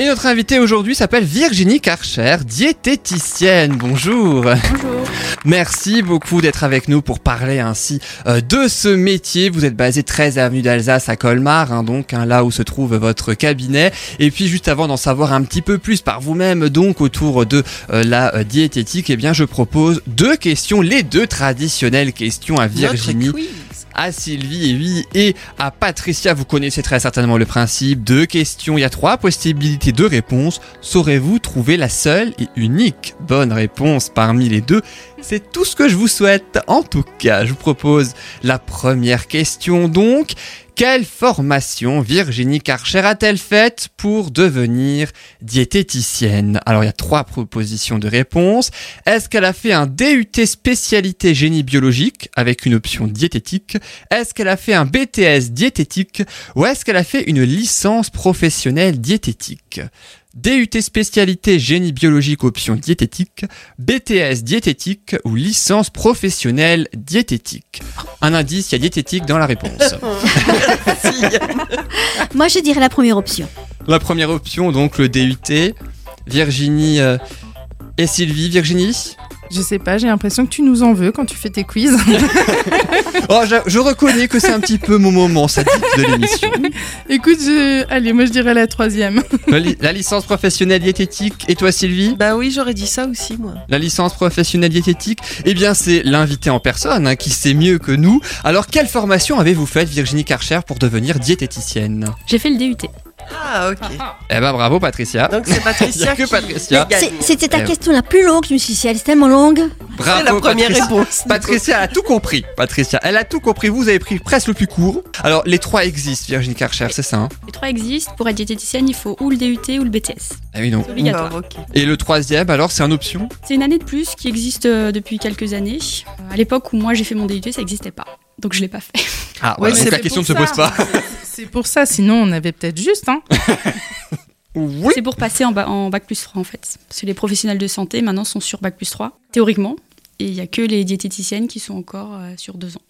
Et notre invitée aujourd'hui s'appelle Virginie Karcher, diététicienne. Bonjour. Bonjour. Merci beaucoup d'être avec nous pour parler ainsi euh, de ce métier. Vous êtes basé 13 avenue d'Alsace à Colmar, hein, donc hein, là où se trouve votre cabinet. Et puis juste avant d'en savoir un petit peu plus par vous-même, donc autour de euh, la euh, diététique, eh bien je propose deux questions, les deux traditionnelles questions à Virginie Notre quiz. À Sylvie et oui, et à Patricia. Vous connaissez très certainement le principe. Deux questions, il y a trois possibilités de réponse. Saurez-vous trouver la seule et unique bonne réponse parmi les deux? C'est tout ce que je vous souhaite. En tout cas, je vous propose la première question donc. Quelle formation Virginie Karcher a-t-elle faite pour devenir diététicienne? Alors il y a trois propositions de réponse. Est-ce qu'elle a fait un DUT spécialité génie biologique avec une option diététique? Est-ce qu'elle a fait un BTS diététique? Ou est-ce qu'elle a fait une licence professionnelle diététique? DUT spécialité génie biologique option diététique, BTS diététique ou licence professionnelle diététique. Un indice, il y a diététique dans la réponse. [laughs] [laughs] Moi, je dirais la première option. La première option, donc le DUT. Virginie euh, et Sylvie. Virginie? Je sais pas, j'ai l'impression que tu nous en veux quand tu fais tes quiz. [laughs] Oh, je, je reconnais que c'est un petit peu mon moment, ça dit de l'émission. [laughs] Écoute, je... allez, moi je dirais la troisième. La, li- la licence professionnelle diététique. Et toi, Sylvie? Bah oui, j'aurais dit ça aussi, moi. La licence professionnelle diététique, eh bien c'est l'invité en personne hein, qui sait mieux que nous. Alors quelle formation avez-vous faite Virginie Karcher pour devenir diététicienne? J'ai fait le DUT. Ah, ok. Eh ben bravo Patricia. Donc c'est Patricia [laughs] que qui- Patricia. C'était ta Eh, question la plus longue. Je me suis dit, elle est tellement longue. Bravo la première Patricia. réponse. Patricia a tout compris. Patricia, elle a tout compris. Vous avez pris presque le plus court. Alors les trois existent, Virginie Karcher, c'est ça hein Les trois existent. Pour être diététicienne, il faut ou le DUT ou le BTS. Ah oui non. C'est obligatoire. Et le troisième, alors c'est une option C'est une année de plus qui existe euh, depuis quelques années. À l'époque où moi j'ai fait mon DUT, ça n'existait pas. Donc je l'ai pas fait. Ah Ouais, donc la question ne se pose pas. C'est pour ça, sinon on avait peut-être juste. Hein. [laughs] Oui. C'est pour passer en, ba- en bac plus 3 en fait. Parce que les professionnels de santé maintenant sont sur bac plus 3, théoriquement. Et il n'y a que les diététiciennes qui sont encore euh, sur deux ans.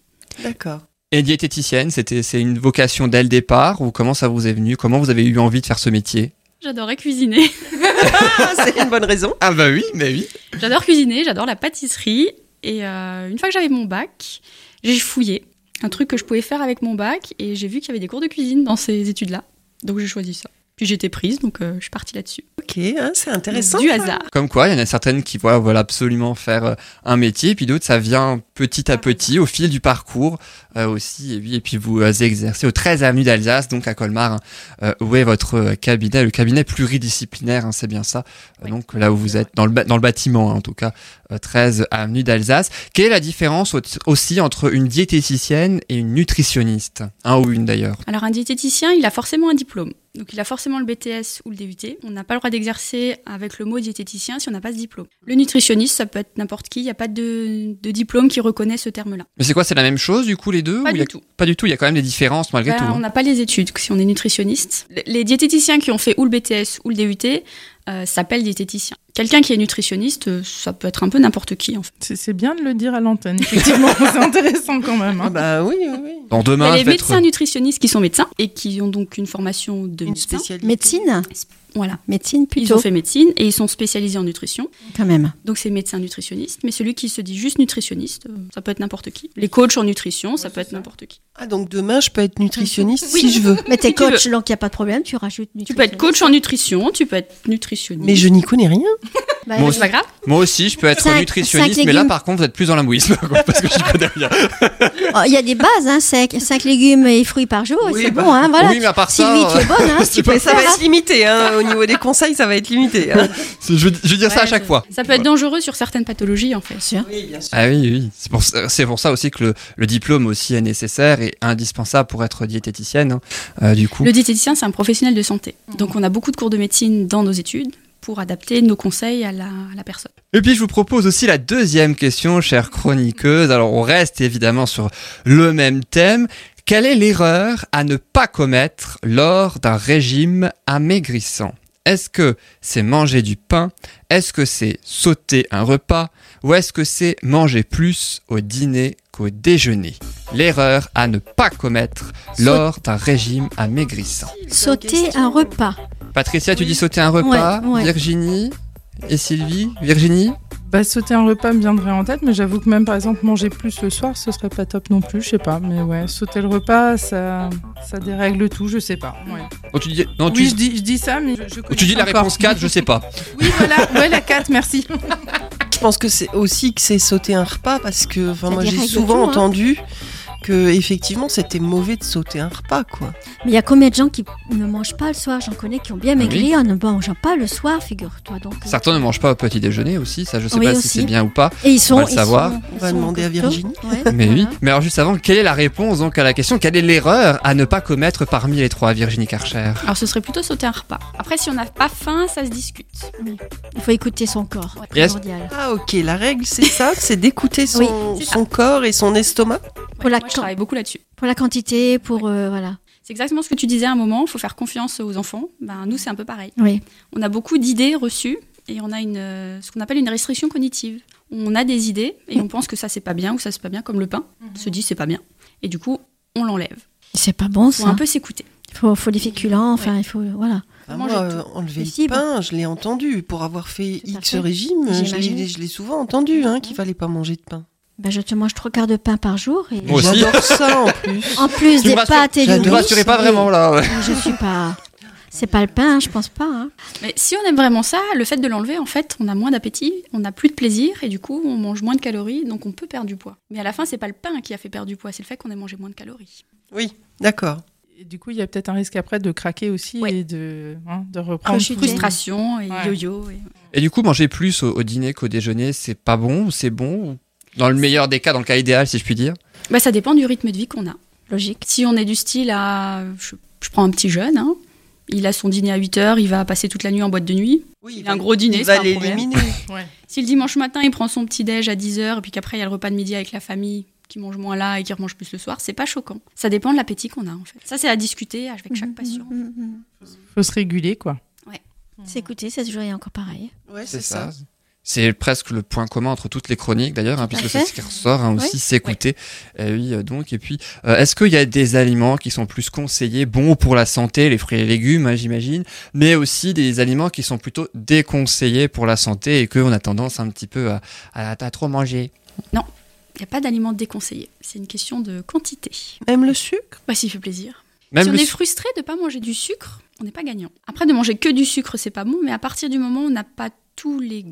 D'accord. Et diététicienne, c'était c'est une vocation dès le départ ou comment ça vous est venu? Comment vous avez eu envie de faire ce métier? J'adorais cuisiner. [laughs] C'est une bonne raison. Ah bah oui, mais oui. J'adore cuisiner, j'adore la pâtisserie. Et euh, une fois que j'avais mon bac, j'ai fouillé un truc que je pouvais faire avec mon bac. Et j'ai vu qu'il y avait des cours de cuisine dans ces études-là. Donc j'ai choisi ça. Puis j'étais prise, donc euh, je suis partie là-dessus. Ok, hein, c'est intéressant. Du hasard. Comme quoi, il y en a certaines qui voilà, veulent absolument faire euh, un métier, puis d'autres, ça vient petit à petit, au fil du parcours euh, aussi. Et puis, et puis vous euh, exercez au 13 avenue d'Alsace, donc à Colmar, hein, euh, où est votre cabinet, le cabinet pluridisciplinaire, hein, c'est bien ça. Euh, Oui. Donc là où vous êtes, dans le, dans le bâtiment hein, en tout cas, euh, 13 avenue d'Alsace. Quelle est la différence au- aussi entre une diététicienne et une nutritionniste? Un ou une d'ailleurs? Alors un diététicien, il a forcément un diplôme. Donc il a forcément le BTS ou le DUT. On n'a pas le droit d'exercer avec le mot diététicien si on n'a pas ce diplôme. Le nutritionniste, ça peut être n'importe qui. Il n'y a pas de, de diplôme qui reconnaît ce terme-là. Mais c'est quoi, c'est la même chose du coup les deux Pas ou y a- du tout. Pas du tout, il y a quand même des différences malgré Ben, tout. On hein. n'a pas les études si on est nutritionniste. Les diététiciens qui ont fait ou le BTS ou le DUT euh, s'appellent diététiciens. Quelqu'un qui est nutritionniste, euh, ça peut être un peu n'importe qui en fait. C'est bien de le dire à l'antenne, effectivement. [laughs] c'est intéressant quand même. Ah hein. bah oui, oui, oui. Bon, Il y demain, a les être- médecins nutritionnistes qui sont médecins et qui ont donc une formation de Une médecin. spécialité. Médecine? Voilà. Médecine Ils plutôt, ont fait médecine et ils sont spécialisés en nutrition. quand même. Donc c'est médecin nutritionniste, mais celui qui se dit juste nutritionniste, euh, ça peut être n'importe qui. Les coachs en nutrition, ça peut être n'importe qui. Ah, donc demain, je peux être nutritionniste Oui. si je veux. Mais t'es coach, donc il n'y a pas de problème, tu rajoutes Tu peux être coach en nutrition, tu peux être nutritionniste. Mais je n'y connais rien. [laughs] Bah, Moi C'est pas grave. Moi aussi, je peux être Cinq- nutritionniste, cinq mais là, par contre, vous êtes plus dans l'amouisme, [laughs] parce que je connais rien. Oh, Il y a des bases, hein, 5, légumes et fruits par jour, et Oui, c'est bah, bon, hein, voilà. oui, mais à part ça, Sylvie, tu es bonne, hein, [laughs] tu peux Mais le ça faire. va hein. être limité, hein. Au niveau des conseils, ça va être limité. hein. [laughs] je, je vais dire ça à chaque fois. Ça peut être dangereux sur certaines pathologies en fait. Oui, bien sûr. Ah oui, oui. C'est pour, pour ça aussi que le, le diplôme aussi est nécessaire et indispensable pour être diététicienne, hein, euh, du coup. Le diététicien, c'est un professionnel de santé. Donc on a beaucoup de cours de médecine dans nos études pour adapter nos conseils à la, à la personne. Et puis je vous propose aussi la deuxième question, chère chroniqueuse. Alors on reste évidemment sur le même thème. Quelle est l'erreur à ne pas commettre lors d'un régime amaigrissant? Est-ce que c'est manger du pain? Est-ce que c'est sauter un repas? Ou est-ce que c'est manger plus au dîner qu'au déjeuner? L'erreur à ne pas commettre lors d'un régime amaigrissant. Sauter un repas. Patricia, tu dis sauter un repas. Ouais, ouais. Virginie et Sylvie Virginie Bah, sauter un repas me viendrait en tête, mais j'avoue que même par exemple manger plus le soir, ce serait pas top non plus, je sais pas. Mais ouais, sauter le repas, ça, ça dérègle tout, je sais pas. Ouais. Oh, tu dis, non, tu, Oui, je dis, je dis ça, mais je, tu dis la encore. réponse 4, je sais pas. [laughs] Oui, voilà, ouais, la 4, merci. Je pense que c'est aussi que c'est sauter un repas parce que moi j'ai souvent tout, hein. Que effectivement c'était mauvais de sauter un repas quoi. Mais il y a combien de gens qui ne mangent pas le soir? J'en connais qui ont bien maigri Oui. en ne mangeant pas le soir, figure-toi. Donc, euh, Certains ne mangent pas au petit déjeuner aussi, ça je sais Oui, pas si c'est bien ou pas. Et ils sont. On va le ils savoir. sont- On ils va demander à. Virginie. Ouais, [laughs] Mais oui. Mais alors juste avant, quelle est la réponse donc à la question Quelle est l'erreur à ne pas commettre parmi les trois, Virginie Karcher? Alors ce serait plutôt sauter un repas. Après, si on n'a pas faim, ça se discute. Il faut écouter son corps. Ouais. Ah ok, la règle c'est ça, c'est d'écouter son, son corps et son estomac? Pour la je travaille beaucoup là-dessus. Pour la quantité, pour. euh, voilà. C'est exactement ce que tu disais à un moment, il faut faire confiance aux enfants. Ben, nous, c'est un peu pareil. Oui. On a beaucoup d'idées reçues et on a une, euh, ce qu'on appelle une restriction cognitive. On a des idées et on pense que ça, c'est pas bien ou ça, c'est pas bien, comme le pain. On se dit, c'est pas bien. Et du coup, on l'enlève. C'est pas bon Il faut ça. un peu s'écouter. Il faut, faut des féculents, enfin, il faut. Voilà. Manger moi, tout. euh, enlever Les le pain, je l'ai entendu. Pour avoir fait Tout X fait. régime, je J'imagine. l'ai, je l'ai souvent entendu hein, qu'il fallait pas manger de pain. Ben, je te mange trois quarts de pain par jour. Et Moi aussi. J'adore ça en [laughs] plus. En plus Tu des pâtes et Ne du me riz. rassurez pas vraiment là. ouais. Je suis pas. C'est pas le pain, je pense pas. hein. Mais si on aime vraiment ça, le fait de l'enlever, en fait, on a moins d'appétit, on n'a plus de plaisir et du coup, on mange moins de calories, donc on peut perdre du poids. Mais à la fin, c'est pas le pain qui a fait perdre du poids, c'est le fait qu'on ait mangé moins de calories. Oui, d'accord. Et du coup, il y a peut-être un risque après de craquer aussi Ouais. et de, hein, de reprendre. Frustration et Ouais. yo-yo. et- Et du coup, manger plus au, au dîner qu'au déjeuner, c'est pas bon ou c'est bon ou- Dans le meilleur des cas, dans le cas idéal, si je puis dire. Bah, ça dépend du rythme de vie qu'on a. Logique. Si on est du style à. Je, je prends un petit jeune, hein, il a son dîner à 8 heures, il va passer toute la nuit en boîte de nuit. Oui, Il a un gros dîner, Il c'est va un problème. l'éliminer. [laughs] Si le dimanche matin, il prend son petit déj à 10 heures et puis qu'après, il y a le repas de midi avec la famille qui mange moins là et qui remange plus le soir, c'est pas choquant. Ça dépend de l'appétit qu'on a en fait. Ça, c'est à discuter avec chaque patient. Mhm, mhm. faut se réguler, quoi. S'écouter, c'est toujours encore pareil. Ouais, c'est ça. C'est presque le point commun entre toutes les chroniques d'ailleurs, hein, puisque c'est ce qui ressort hein, aussi, Oui. s'écouter. Euh, oui, euh, donc. Et puis, euh, est-ce qu'il y a des aliments qui sont plus conseillés, bons pour la santé, les fruits et légumes, hein, j'imagine, mais aussi des aliments qui sont plutôt déconseillés pour la santé et qu'on a tendance un petit peu à, à- à trop manger? Il n'y a pas d'aliments déconseillés. C'est une question de quantité. Même le sucre? Bah, s'il fait plaisir. Même si on est frustré de ne pas manger du sucre, on n'est pas gagnant. Après, de manger que du sucre, c'est pas bon, mais à partir du moment où on n'a pas tous les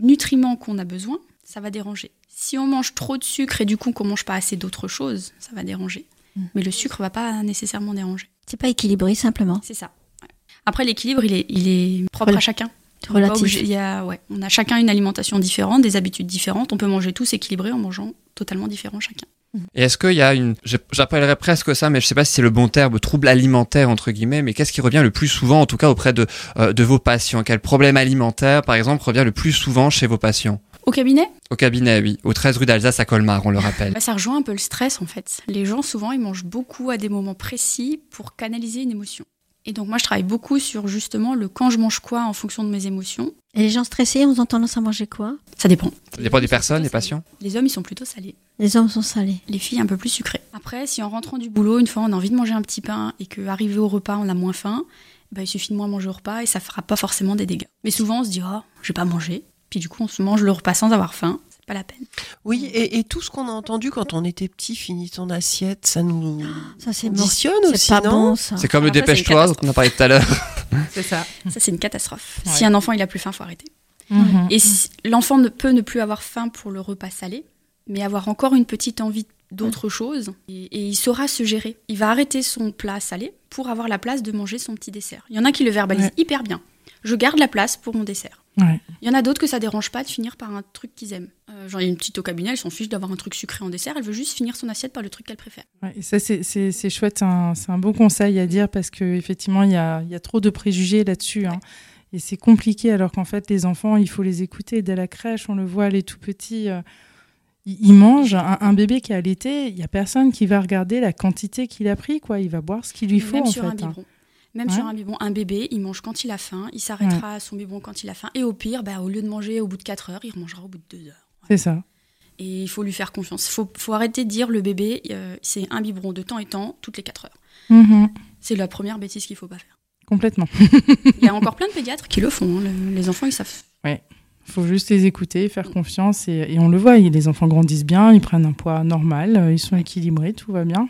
nutriments qu'on a besoin, ça va déranger. Si on mange trop de sucre et du coup qu'on mange pas assez d'autres choses, ça va déranger. Mm. Mais le sucre va pas nécessairement déranger. C'est pas équilibré simplement. C'est ça. Ouais. Après, l'équilibre, il est, il est propre à chacun. Relatif. il y a, ouais, on a chacun une alimentation différente, des habitudes différentes. On peut manger tous équilibrés en mangeant totalement différents chacun. Et est-ce qu'il y a une, j'appellerais presque ça, mais je sais pas si c'est le bon terme, trouble alimentaire entre guillemets, mais qu'est-ce qui revient le plus souvent, en tout cas auprès de, euh, de vos patients? Quel problème alimentaire, par exemple, revient le plus souvent chez vos patients? Au cabinet, Au cabinet, oui, au 13 rue d'Alsace à Colmar, on le rappelle. [laughs] Bah, ça rejoint un peu le stress en fait. Les gens souvent ils mangent beaucoup à des moments précis pour canaliser une émotion. Et donc moi je travaille beaucoup sur justement le quand je mange quoi en fonction de mes émotions. Et les gens stressés, on ont tendance à manger quoi? Ça dépend. Ça dépend des personnes, des patients. Les hommes ils sont plutôt salés. Les hommes sont salés. Les filles un peu plus sucrées. Après si en rentrant du boulot une fois on a envie de manger un petit pain et que arrivé au repas on a moins faim, bah, il suffit de moins manger au repas et ça fera pas forcément des dégâts. Mais souvent on se dit oh je vais pas manger. Puis du coup on se mange le repas sans avoir faim. Pas la peine. Oui, et, et tout ce qu'on a entendu quand on était petit, finis ton assiette, ça nous Ça c'est aussi, pas non bon ça. C'est comme le dépêche-toi, dont on a parlé tout à l'heure. [laughs] C'est ça. Ça c'est une catastrophe. Ouais. Si un enfant il a plus faim faut arrêter. Mhm. Et si- l'enfant ne peut ne plus avoir faim pour le repas salé, mais avoir encore une petite envie d'autre chose, et, et il saura se gérer. Il va arrêter son plat salé pour avoir la place de manger son petit dessert. Il y en a qui le verbalisent Ouais. hyper bien. Je garde la place pour mon dessert. Ouais. Il y en a d'autres que ça dérange pas de finir par un truc qu'ils aiment. Euh, genre, il y a une petite au cabinet, elle s'en fiche d'avoir un truc sucré en dessert, elle veut juste finir son assiette par le truc qu'elle préfère. Ouais, et ça, c'est- chouette, c'est un, bon conseil à dire parce qu'effectivement, il y a, il y a trop de préjugés là-dessus. hein. Et c'est compliqué alors qu'en fait, les enfants, il faut les écouter. Dès la crèche, on le voit, les tout petits, euh, ils, mangent. Un, un bébé qui est allaité, il n'y a personne qui va regarder la quantité qu'il a pris. Quoi. Il va boire ce qu'il lui faut Même en sur fait. un hein. Même Ouais. sur un biberon, un bébé, il mange quand il a faim, il s'arrêtera à son biberon quand il a faim, et au pire, bah, au lieu de manger au bout de 4 heures, il remangera au bout de 2 heures. C'est ça. Et il faut lui faire confiance. Il faut, faut arrêter de dire le bébé, euh, c'est un biberon de temps et temps, toutes les 4 heures. Mhm. C'est la première bêtise qu'il faut pas faire. Complètement. Il y a [laughs] encore plein de pédiatres qui le font. hein. Le- les enfants, ils savent. Il faut juste les écouter, faire confiance. Et, et on le voit, les enfants grandissent bien, ils prennent un poids normal, ils sont équilibrés, tout va bien.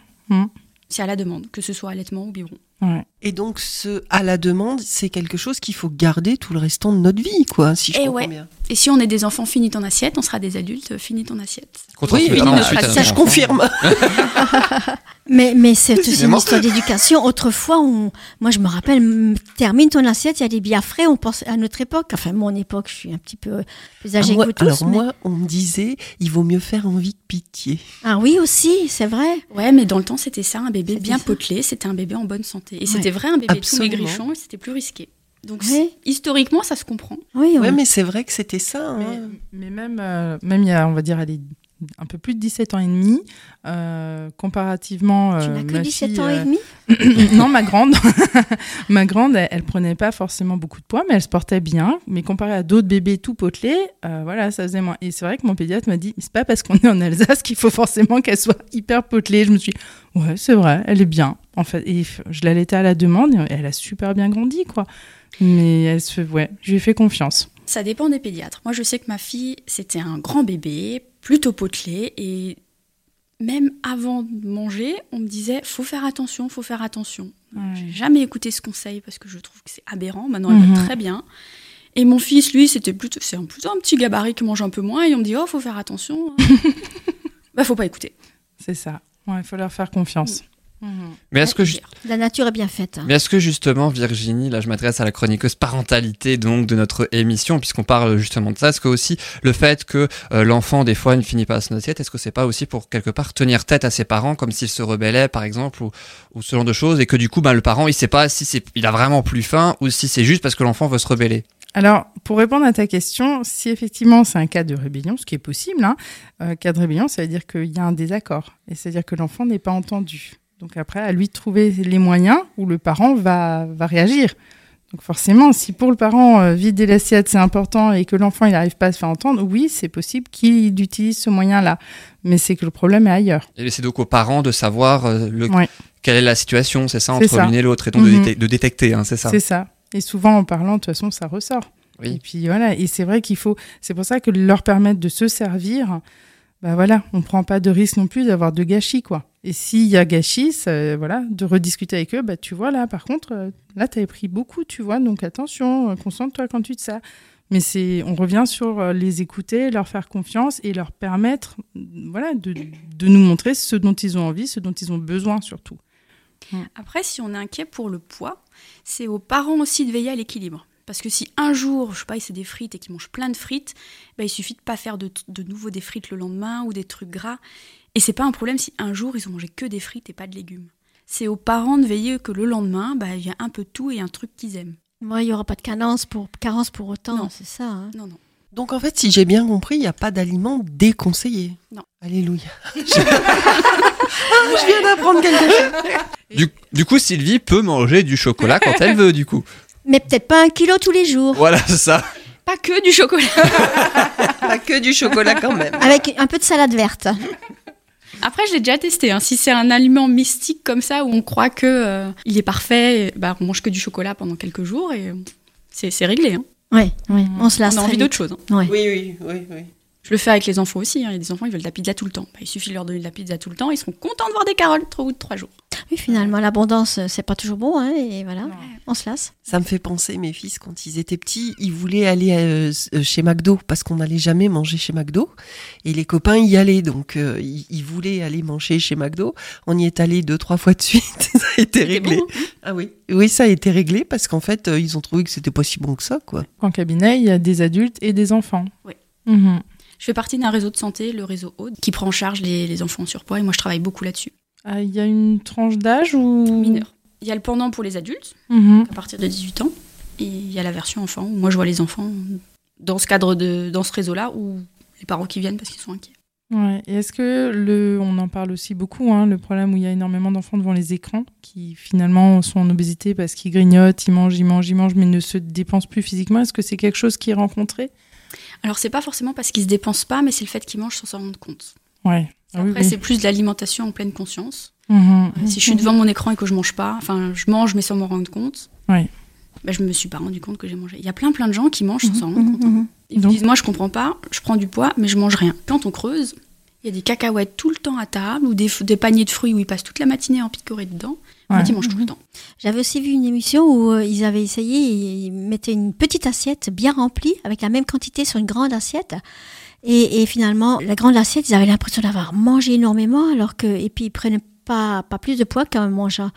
C'est à la demande, que ce soit allaitement ou biberon. Ouais. Et donc, ce à la demande, c'est quelque chose qu'il faut garder tout le restant de notre vie, quoi, si je Eh comprends ouais. bien. Et si on est des enfants, finis ton assiette, on sera des adultes, finis ton assiette. Oui, non, ensuite à ça, notre je confirme. [laughs] [laughs] Mais, mais c'est aussi une histoire [laughs] d'éducation. Autrefois, on, moi je me rappelle, termine ton assiette, il y a des biens frais, on pense à notre époque. Enfin, mon époque, je suis un petit peu plus âgée Ah, moi- que vous tous. alors mais- moi, on me disait, il vaut mieux faire envie de pitié. Ah oui, aussi, c'est vrai. Ouais, mais dans le temps, c'était ça, un bébé bien ça. potelé, c'était un bébé en bonne santé. Et Ouais. c'était vrai, un bébé tout Absolument. maigrichon, c'était plus risqué. Donc, Oui. historiquement, ça se comprend. Oui, Ouais, on- mais c'est vrai que c'était ça. Mais, hein. mais même, euh, même il y a, on va dire, allez, un peu plus de 17 ans et demi, euh, comparativement. tu euh, n'as que ma 17 fille, ans et euh, demi? [coughs] Non, ma grande, [laughs] ma grande, elle, elle prenait pas forcément beaucoup de poids, mais elle se portait bien. Mais comparé à d'autres bébés tout potelés, voilà, ça faisait moins. Et c'est vrai que mon pédiatre m'a dit, c'est pas parce qu'on est en Alsace qu'il faut forcément qu'elle soit hyper potelée. Je me suis, dit, ouais, c'est vrai, elle est bien. En fait, et je l'allaitais à la demande, et elle a super bien grandi, quoi. Mais elle se, ouais, je lui ai fait confiance. Ça dépend des pédiatres. Moi, je sais que ma fille, c'était un grand bébé, plutôt potelé, et même avant de manger, on me disait faut faire attention, faut faire attention. Ouais. J'ai jamais écouté ce conseil parce que je trouve que c'est aberrant. Maintenant, elle Mhm. va très bien. Et mon fils, lui, c'était plutôt, c'est plutôt un petit gabarit qui mange un peu moins, et on me dit oh, faut faire attention. [laughs] bah, faut pas écouter. C'est ça. Ouais, il faut leur faire confiance. Mais est-ce que, ju- La nature est bien faite. hein. mais est-ce que justement, Virginie, là je m'adresse à la chroniqueuse parentalité donc de notre émission, puisqu'on parle justement de ça, est-ce que aussi le fait que euh, l'enfant des fois ne finit pas son assiette, est-ce que c'est pas aussi pour quelque part tenir tête à ses parents comme s'ils se rebellaient par exemple ou, ou ce genre de choses et que du coup ben, le parent il sait pas si c'est il a vraiment plus faim ou si c'est juste parce que l'enfant veut se rebeller? Alors, pour répondre à ta question, si effectivement c'est un cas de rébellion, ce qui est possible, hein, euh, cas de rébellion, ça veut dire qu'il y a un désaccord. Et c'est-à-dire que l'enfant n'est pas entendu. Donc après, à lui de trouver les moyens où le parent va, va réagir. Donc forcément, si pour le parent, euh, vider l'assiette, c'est important et que l'enfant, il n'arrive pas à se faire entendre, oui, c'est possible qu'il utilise ce moyen-là. Mais c'est que le problème est ailleurs. Et c'est donc aux parents de savoir euh, le, Ouais. quelle est la situation, c'est ça, entre l'une et l'autre, et donc de, Mhm. de détecter, hein, c'est ça. C'est ça. Et souvent, en parlant, de toute façon, ça ressort. Oui. Et puis voilà, et c'est vrai qu'il faut, c'est pour ça que leur permettre de se servir, bah voilà, on prend pas de risque non plus d'avoir de gâchis quoi. Et s'il y a gâchis, ça, voilà, de rediscuter avec eux, bah tu vois là, par contre, euh, là t'avais pris beaucoup, tu vois, donc attention, euh, concentre-toi quand tu te sers. Mais c'est, on revient sur euh, les écouter, leur faire confiance et leur permettre, euh, voilà, de, de nous montrer ce dont ils ont envie, ce dont ils ont besoin surtout. Après, si on est inquiet pour le poids, c'est aux parents aussi de veiller à l'équilibre. Parce que si un jour, je sais pas, c'est des frites et qu'ils mangent plein de frites, bah, il suffit de pas faire de, de nouveau des frites le lendemain ou des trucs gras. Et c'est pas un problème si un jour ils ont mangé que des frites et pas de légumes. C'est aux parents de veiller que le lendemain, bah, il y a un peu de tout et un truc qu'ils aiment. Moi, il n'y aura pas de carence pour, carence pour autant, Non. c'est ça. hein. Non, non. Donc en fait, si j'ai bien compris, il n'y a pas d'aliments déconseillés. Non. Alléluia. je... [laughs] Ah, je viens d'apprendre quelque chose. Du, du coup, Sylvie peut manger du chocolat quand elle veut, du coup. Mais peut-être pas un kilo tous les jours. Voilà, c'est ça. Pas que du chocolat. Pas que du chocolat quand même. Avec un peu de salade verte. Après, je l'ai déjà testé. hein. Si c'est un aliment mystique comme ça où on croit que euh, il est parfait, bah, on mange que du chocolat pendant quelques jours et c'est réglé. hein. Oui, oui, on se lasse On a envie d'autre chose. hein. Ouais. Oui, oui, oui, oui. Je le fais avec les enfants aussi. hein. Il y a des enfants, ils veulent de la pizza tout le temps. Bah, il suffit de leur donner de la pizza tout le temps. Ils seront contents de voir des carottes au bout de trois jours. Oui, finalement, l'abondance, euh, c'est pas toujours bon, hein, et voilà, on se lasse. Ça me fait penser, mes fils, quand ils étaient petits, ils voulaient aller euh, euh, chez McDo parce qu'on n'allait jamais manger chez McDo. Et les copains y allaient, donc euh, ils, ils voulaient aller manger chez McDo. On y est allé deux, trois fois de suite. [laughs] ça a été réglé. bon, hein? Ah oui, oui, ça a été réglé parce qu'en fait, euh, ils ont trouvé que c'était pas si bon que ça, quoi. En cabinet, il y a des adultes et des enfants. Oui. Mhm. Je fais partie d'un réseau de santé, le réseau Aude, qui prend en charge les, les enfants en surpoids. Et moi, je travaille beaucoup là-dessus. Ah, Il y a une tranche d'âge ou? Mineurs. Il y a le pendant pour les adultes, Mhm. à partir de 18 ans. Et il y a la version enfant, où moi, je vois les enfants dans ce cadre de, dans ce réseau-là, où les parents qui viennent parce qu'ils sont inquiets. Ouais. Et est-ce que le, on en parle aussi beaucoup, hein, le problème où il y a énormément d'enfants devant les écrans qui finalement sont en obésité parce qu'ils grignotent, ils mangent, ils mangent, ils mangent, mais ne se dépensent plus physiquement. Est-ce que c'est quelque chose qui est rencontré? Alors, c'est pas forcément parce qu'ils se dépensent pas, mais c'est le fait qu'ils mangent sans s'en rendre compte. Ouais. Ah oui, Après, oui. c'est plus de l'alimentation en pleine conscience. Mhm. Si je suis devant mon écran et que je mange pas, enfin, je mange mais sans m'en rendre compte, Ouais. bah, je me suis pas rendu compte que j'ai mangé. Il y a plein plein de gens qui mangent sans s'en rendre Mhm, compte. mhm. Ils Donc- disent, moi je comprends pas, je prends du poids, mais je mange rien. Quand on creuse, il y a des cacahuètes tout le temps à table, ou des, paniers de fruits où ils passent toute la matinée en picoré dedans. En Ouais. fait, ils mangent tout le temps. J'avais aussi vu une émission où euh, ils avaient essayé, ils mettaient une petite assiette bien remplie avec la même quantité sur une grande assiette. Et, et finalement, la grande assiette, ils avaient l'impression d'avoir mangé énormément, alors que et puis ils prenaient pas pas plus de poids qu'un mangeant.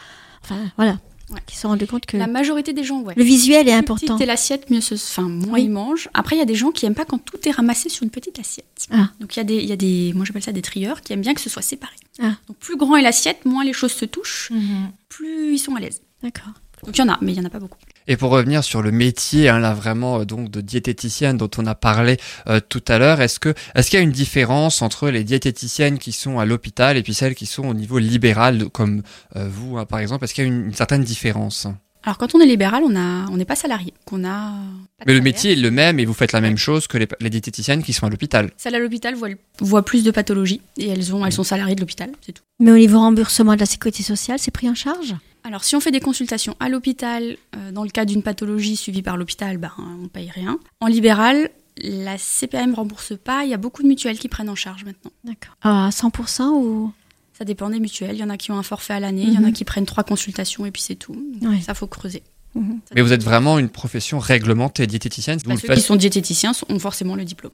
Enfin voilà, Ouais. ils se sont rendus compte que La majorité des gens, ouais. le visuel est Plus important. est l'assiette, mieux ce, enfin, moins Oui. ils mangent. Après, il y a des gens qui aiment pas quand tout est ramassé sur une petite assiette. Ah. Donc il y a des, il y a des, moi j'appelle ça des trieurs, qui aiment bien que ce soit séparé. Ah. Donc plus grand est l'assiette, moins les choses se touchent, Mhm. plus ils sont à l'aise. D'accord. Donc il y en a, mais il y en a pas beaucoup. Et pour revenir sur le métier, hein, là vraiment euh, donc de diététicienne dont on a parlé euh, tout à l'heure, est-ce que est-ce qu'il y a une différence entre les diététiciennes qui sont à l'hôpital et puis celles qui sont au niveau libéral comme euh, vous hein, par exemple? Est-ce qu'il y a une, une certaine différence? Alors quand on est libéral, on a, on n'est pas salarié, qu'on a. pas de Mais le salaire. métier est le même et vous faites la même chose que les, les diététiciennes qui sont à l'hôpital. Celles à l'hôpital voient, voient plus de pathologies et elles, ont, elles sont salariées de l'hôpital, c'est tout. Mais au niveau remboursement de la sécurité sociale, c'est pris en charge? Alors, si on fait des consultations à l'hôpital, euh, dans le cas d'une pathologie suivie par l'hôpital, ben, on paye rien. En libéral, la CPM rembourse pas. Il y a beaucoup de mutuelles qui prennent en charge maintenant. D'accord. À 100% ou? Ça dépend des mutuelles. Il y en a qui ont un forfait à l'année, il y en a Mhm. qui prennent trois consultations et puis c'est tout. Donc, Ouais. Ça, faut creuser. Mhm. Mais vous êtes vraiment une profession réglementée diététicienne. Bah, le ceux qui sont diététiciens ont forcément le diplôme.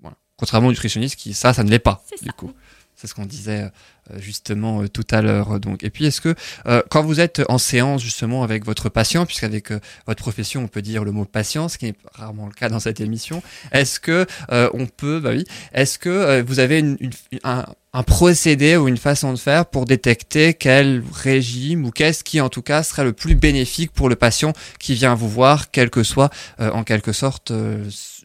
voilà. Contrairement aux nutritionnistes qui ça ça ne l'est pas C'est du ça. coup. C'est ce qu'on disait euh, justement euh, tout à l'heure. Donc, et puis est-ce que euh, quand vous êtes en séance justement avec votre patient, puisqu'avec euh, votre profession on peut dire le mot patient, ce qui est rarement le cas dans cette émission, est-ce que on peut, bah oui, est-ce que vous avez une, une- un, procédé ou une façon de faire pour détecter quel régime ou qu'est-ce qui en tout cas serait le plus bénéfique pour le patient qui vient vous voir, quel que soit en quelque sorte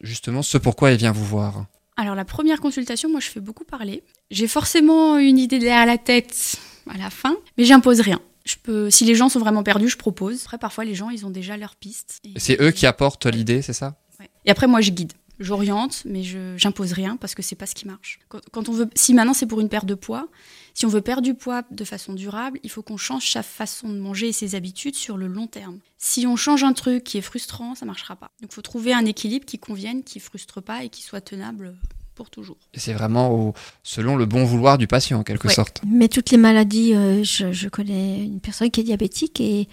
justement ce pourquoi il vient vous voir? Alors la première consultation, moi je fais beaucoup parler. J'ai forcément une idée derrière la tête à la fin, mais j'impose rien. Je peux, si les gens sont vraiment perdus, je propose. Après, parfois, les gens, ils ont déjà leur piste. Et- C'est eux qui apportent l'idée, c'est ça? Ouais. Et après, moi, je guide. J'oriente, mais je j'impose rien parce que c'est pas ce qui marche. Quand, quand on veut, si maintenant c'est pour une perte de poids, si on veut perdre du poids de façon durable, il faut qu'on change sa façon de manger et ses habitudes sur le long terme. Si on change un truc qui est frustrant, ça marchera pas. Donc, il faut trouver un équilibre qui convienne, qui frustre pas et qui soit tenable pour toujours. C'est vraiment au- selon le bon vouloir du patient en quelque Ouais. sorte. Mais toutes les maladies, euh, je, je connais une personne qui est diabétique et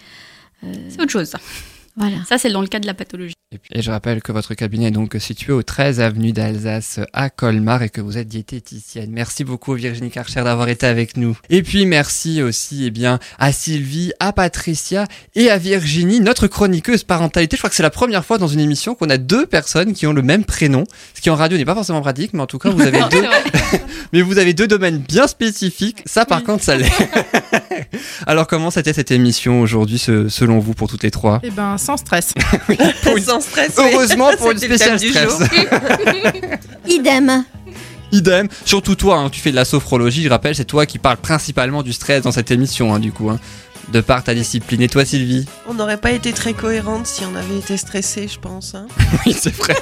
euh, C'est autre chose. ça. voilà. Ça, c'est dans le cas de la pathologie. Et, puis- et je rappelle que votre cabinet est donc situé au 13 avenue d'Alsace à Colmar et que vous êtes diététicienne. Merci beaucoup Virginie Karcher d'avoir été avec nous. Et puis merci aussi eh bien à Sylvie, à Patricia et à Virginie, notre chroniqueuse parentalité. Je crois que c'est la première fois dans une émission qu'on a deux personnes qui ont le même prénom, ce qui en radio n'est pas forcément pratique, mais en tout cas vous [laughs] avez deux [laughs] mais vous avez deux domaines bien spécifiques. Ça, par contre, ça l'est. [laughs] Alors, comment c'était cette émission aujourd'hui, selon vous, pour toutes les trois? Eh ben, sans stress. Pour une- Sans stress. Heureusement [laughs] pour une spéciale du stress. jour. [laughs] [laughs] Idem. Idem. Surtout toi, hein, tu fais de la sophrologie, je rappelle, c'est toi qui parles principalement du stress dans cette émission, hein, du coup. hein, de par ta discipline. Et toi, Sylvie? On n'aurait pas été très cohérente si on avait été stressé, je pense. hein. Oui, c'est vrai.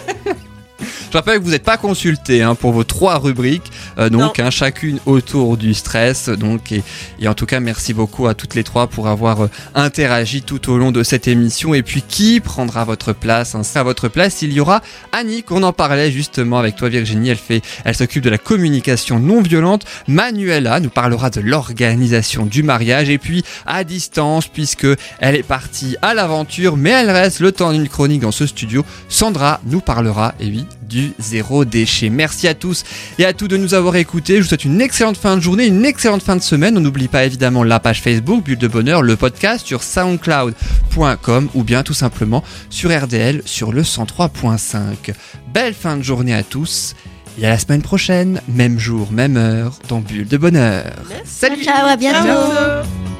Je rappelle que vous n'êtes pas consulté hein, pour vos trois rubriques, euh, donc hein, chacune autour du stress. Donc et, et en tout cas, merci beaucoup à toutes les trois pour avoir euh, interagi tout au long de cette émission. Et puis, qui prendra votre place hein, À votre place, il y aura Annick. On en parlait justement avec toi, Virginie. Elle fait, elle s'occupe de la communication non violente. Manuela nous parlera de l'organisation du mariage. Et puis, à distance, puisque elle est partie à l'aventure, mais elle reste le temps d'une chronique dans ce studio. Sandra nous parlera, et oui, du zéro déchet. Merci à tous et à tous de nous avoir écoutés. Je vous souhaite une excellente fin de journée, une excellente fin de semaine. On n'oublie pas évidemment la page Facebook, Bulle de Bonheur, le podcast sur soundcloud.com ou bien tout simplement sur RDL sur le 103.5. Belle fin de journée à tous et à la semaine prochaine, même jour, même heure, dans Bulle de Bonheur. Salut Ciao, à bientôt. Ciao.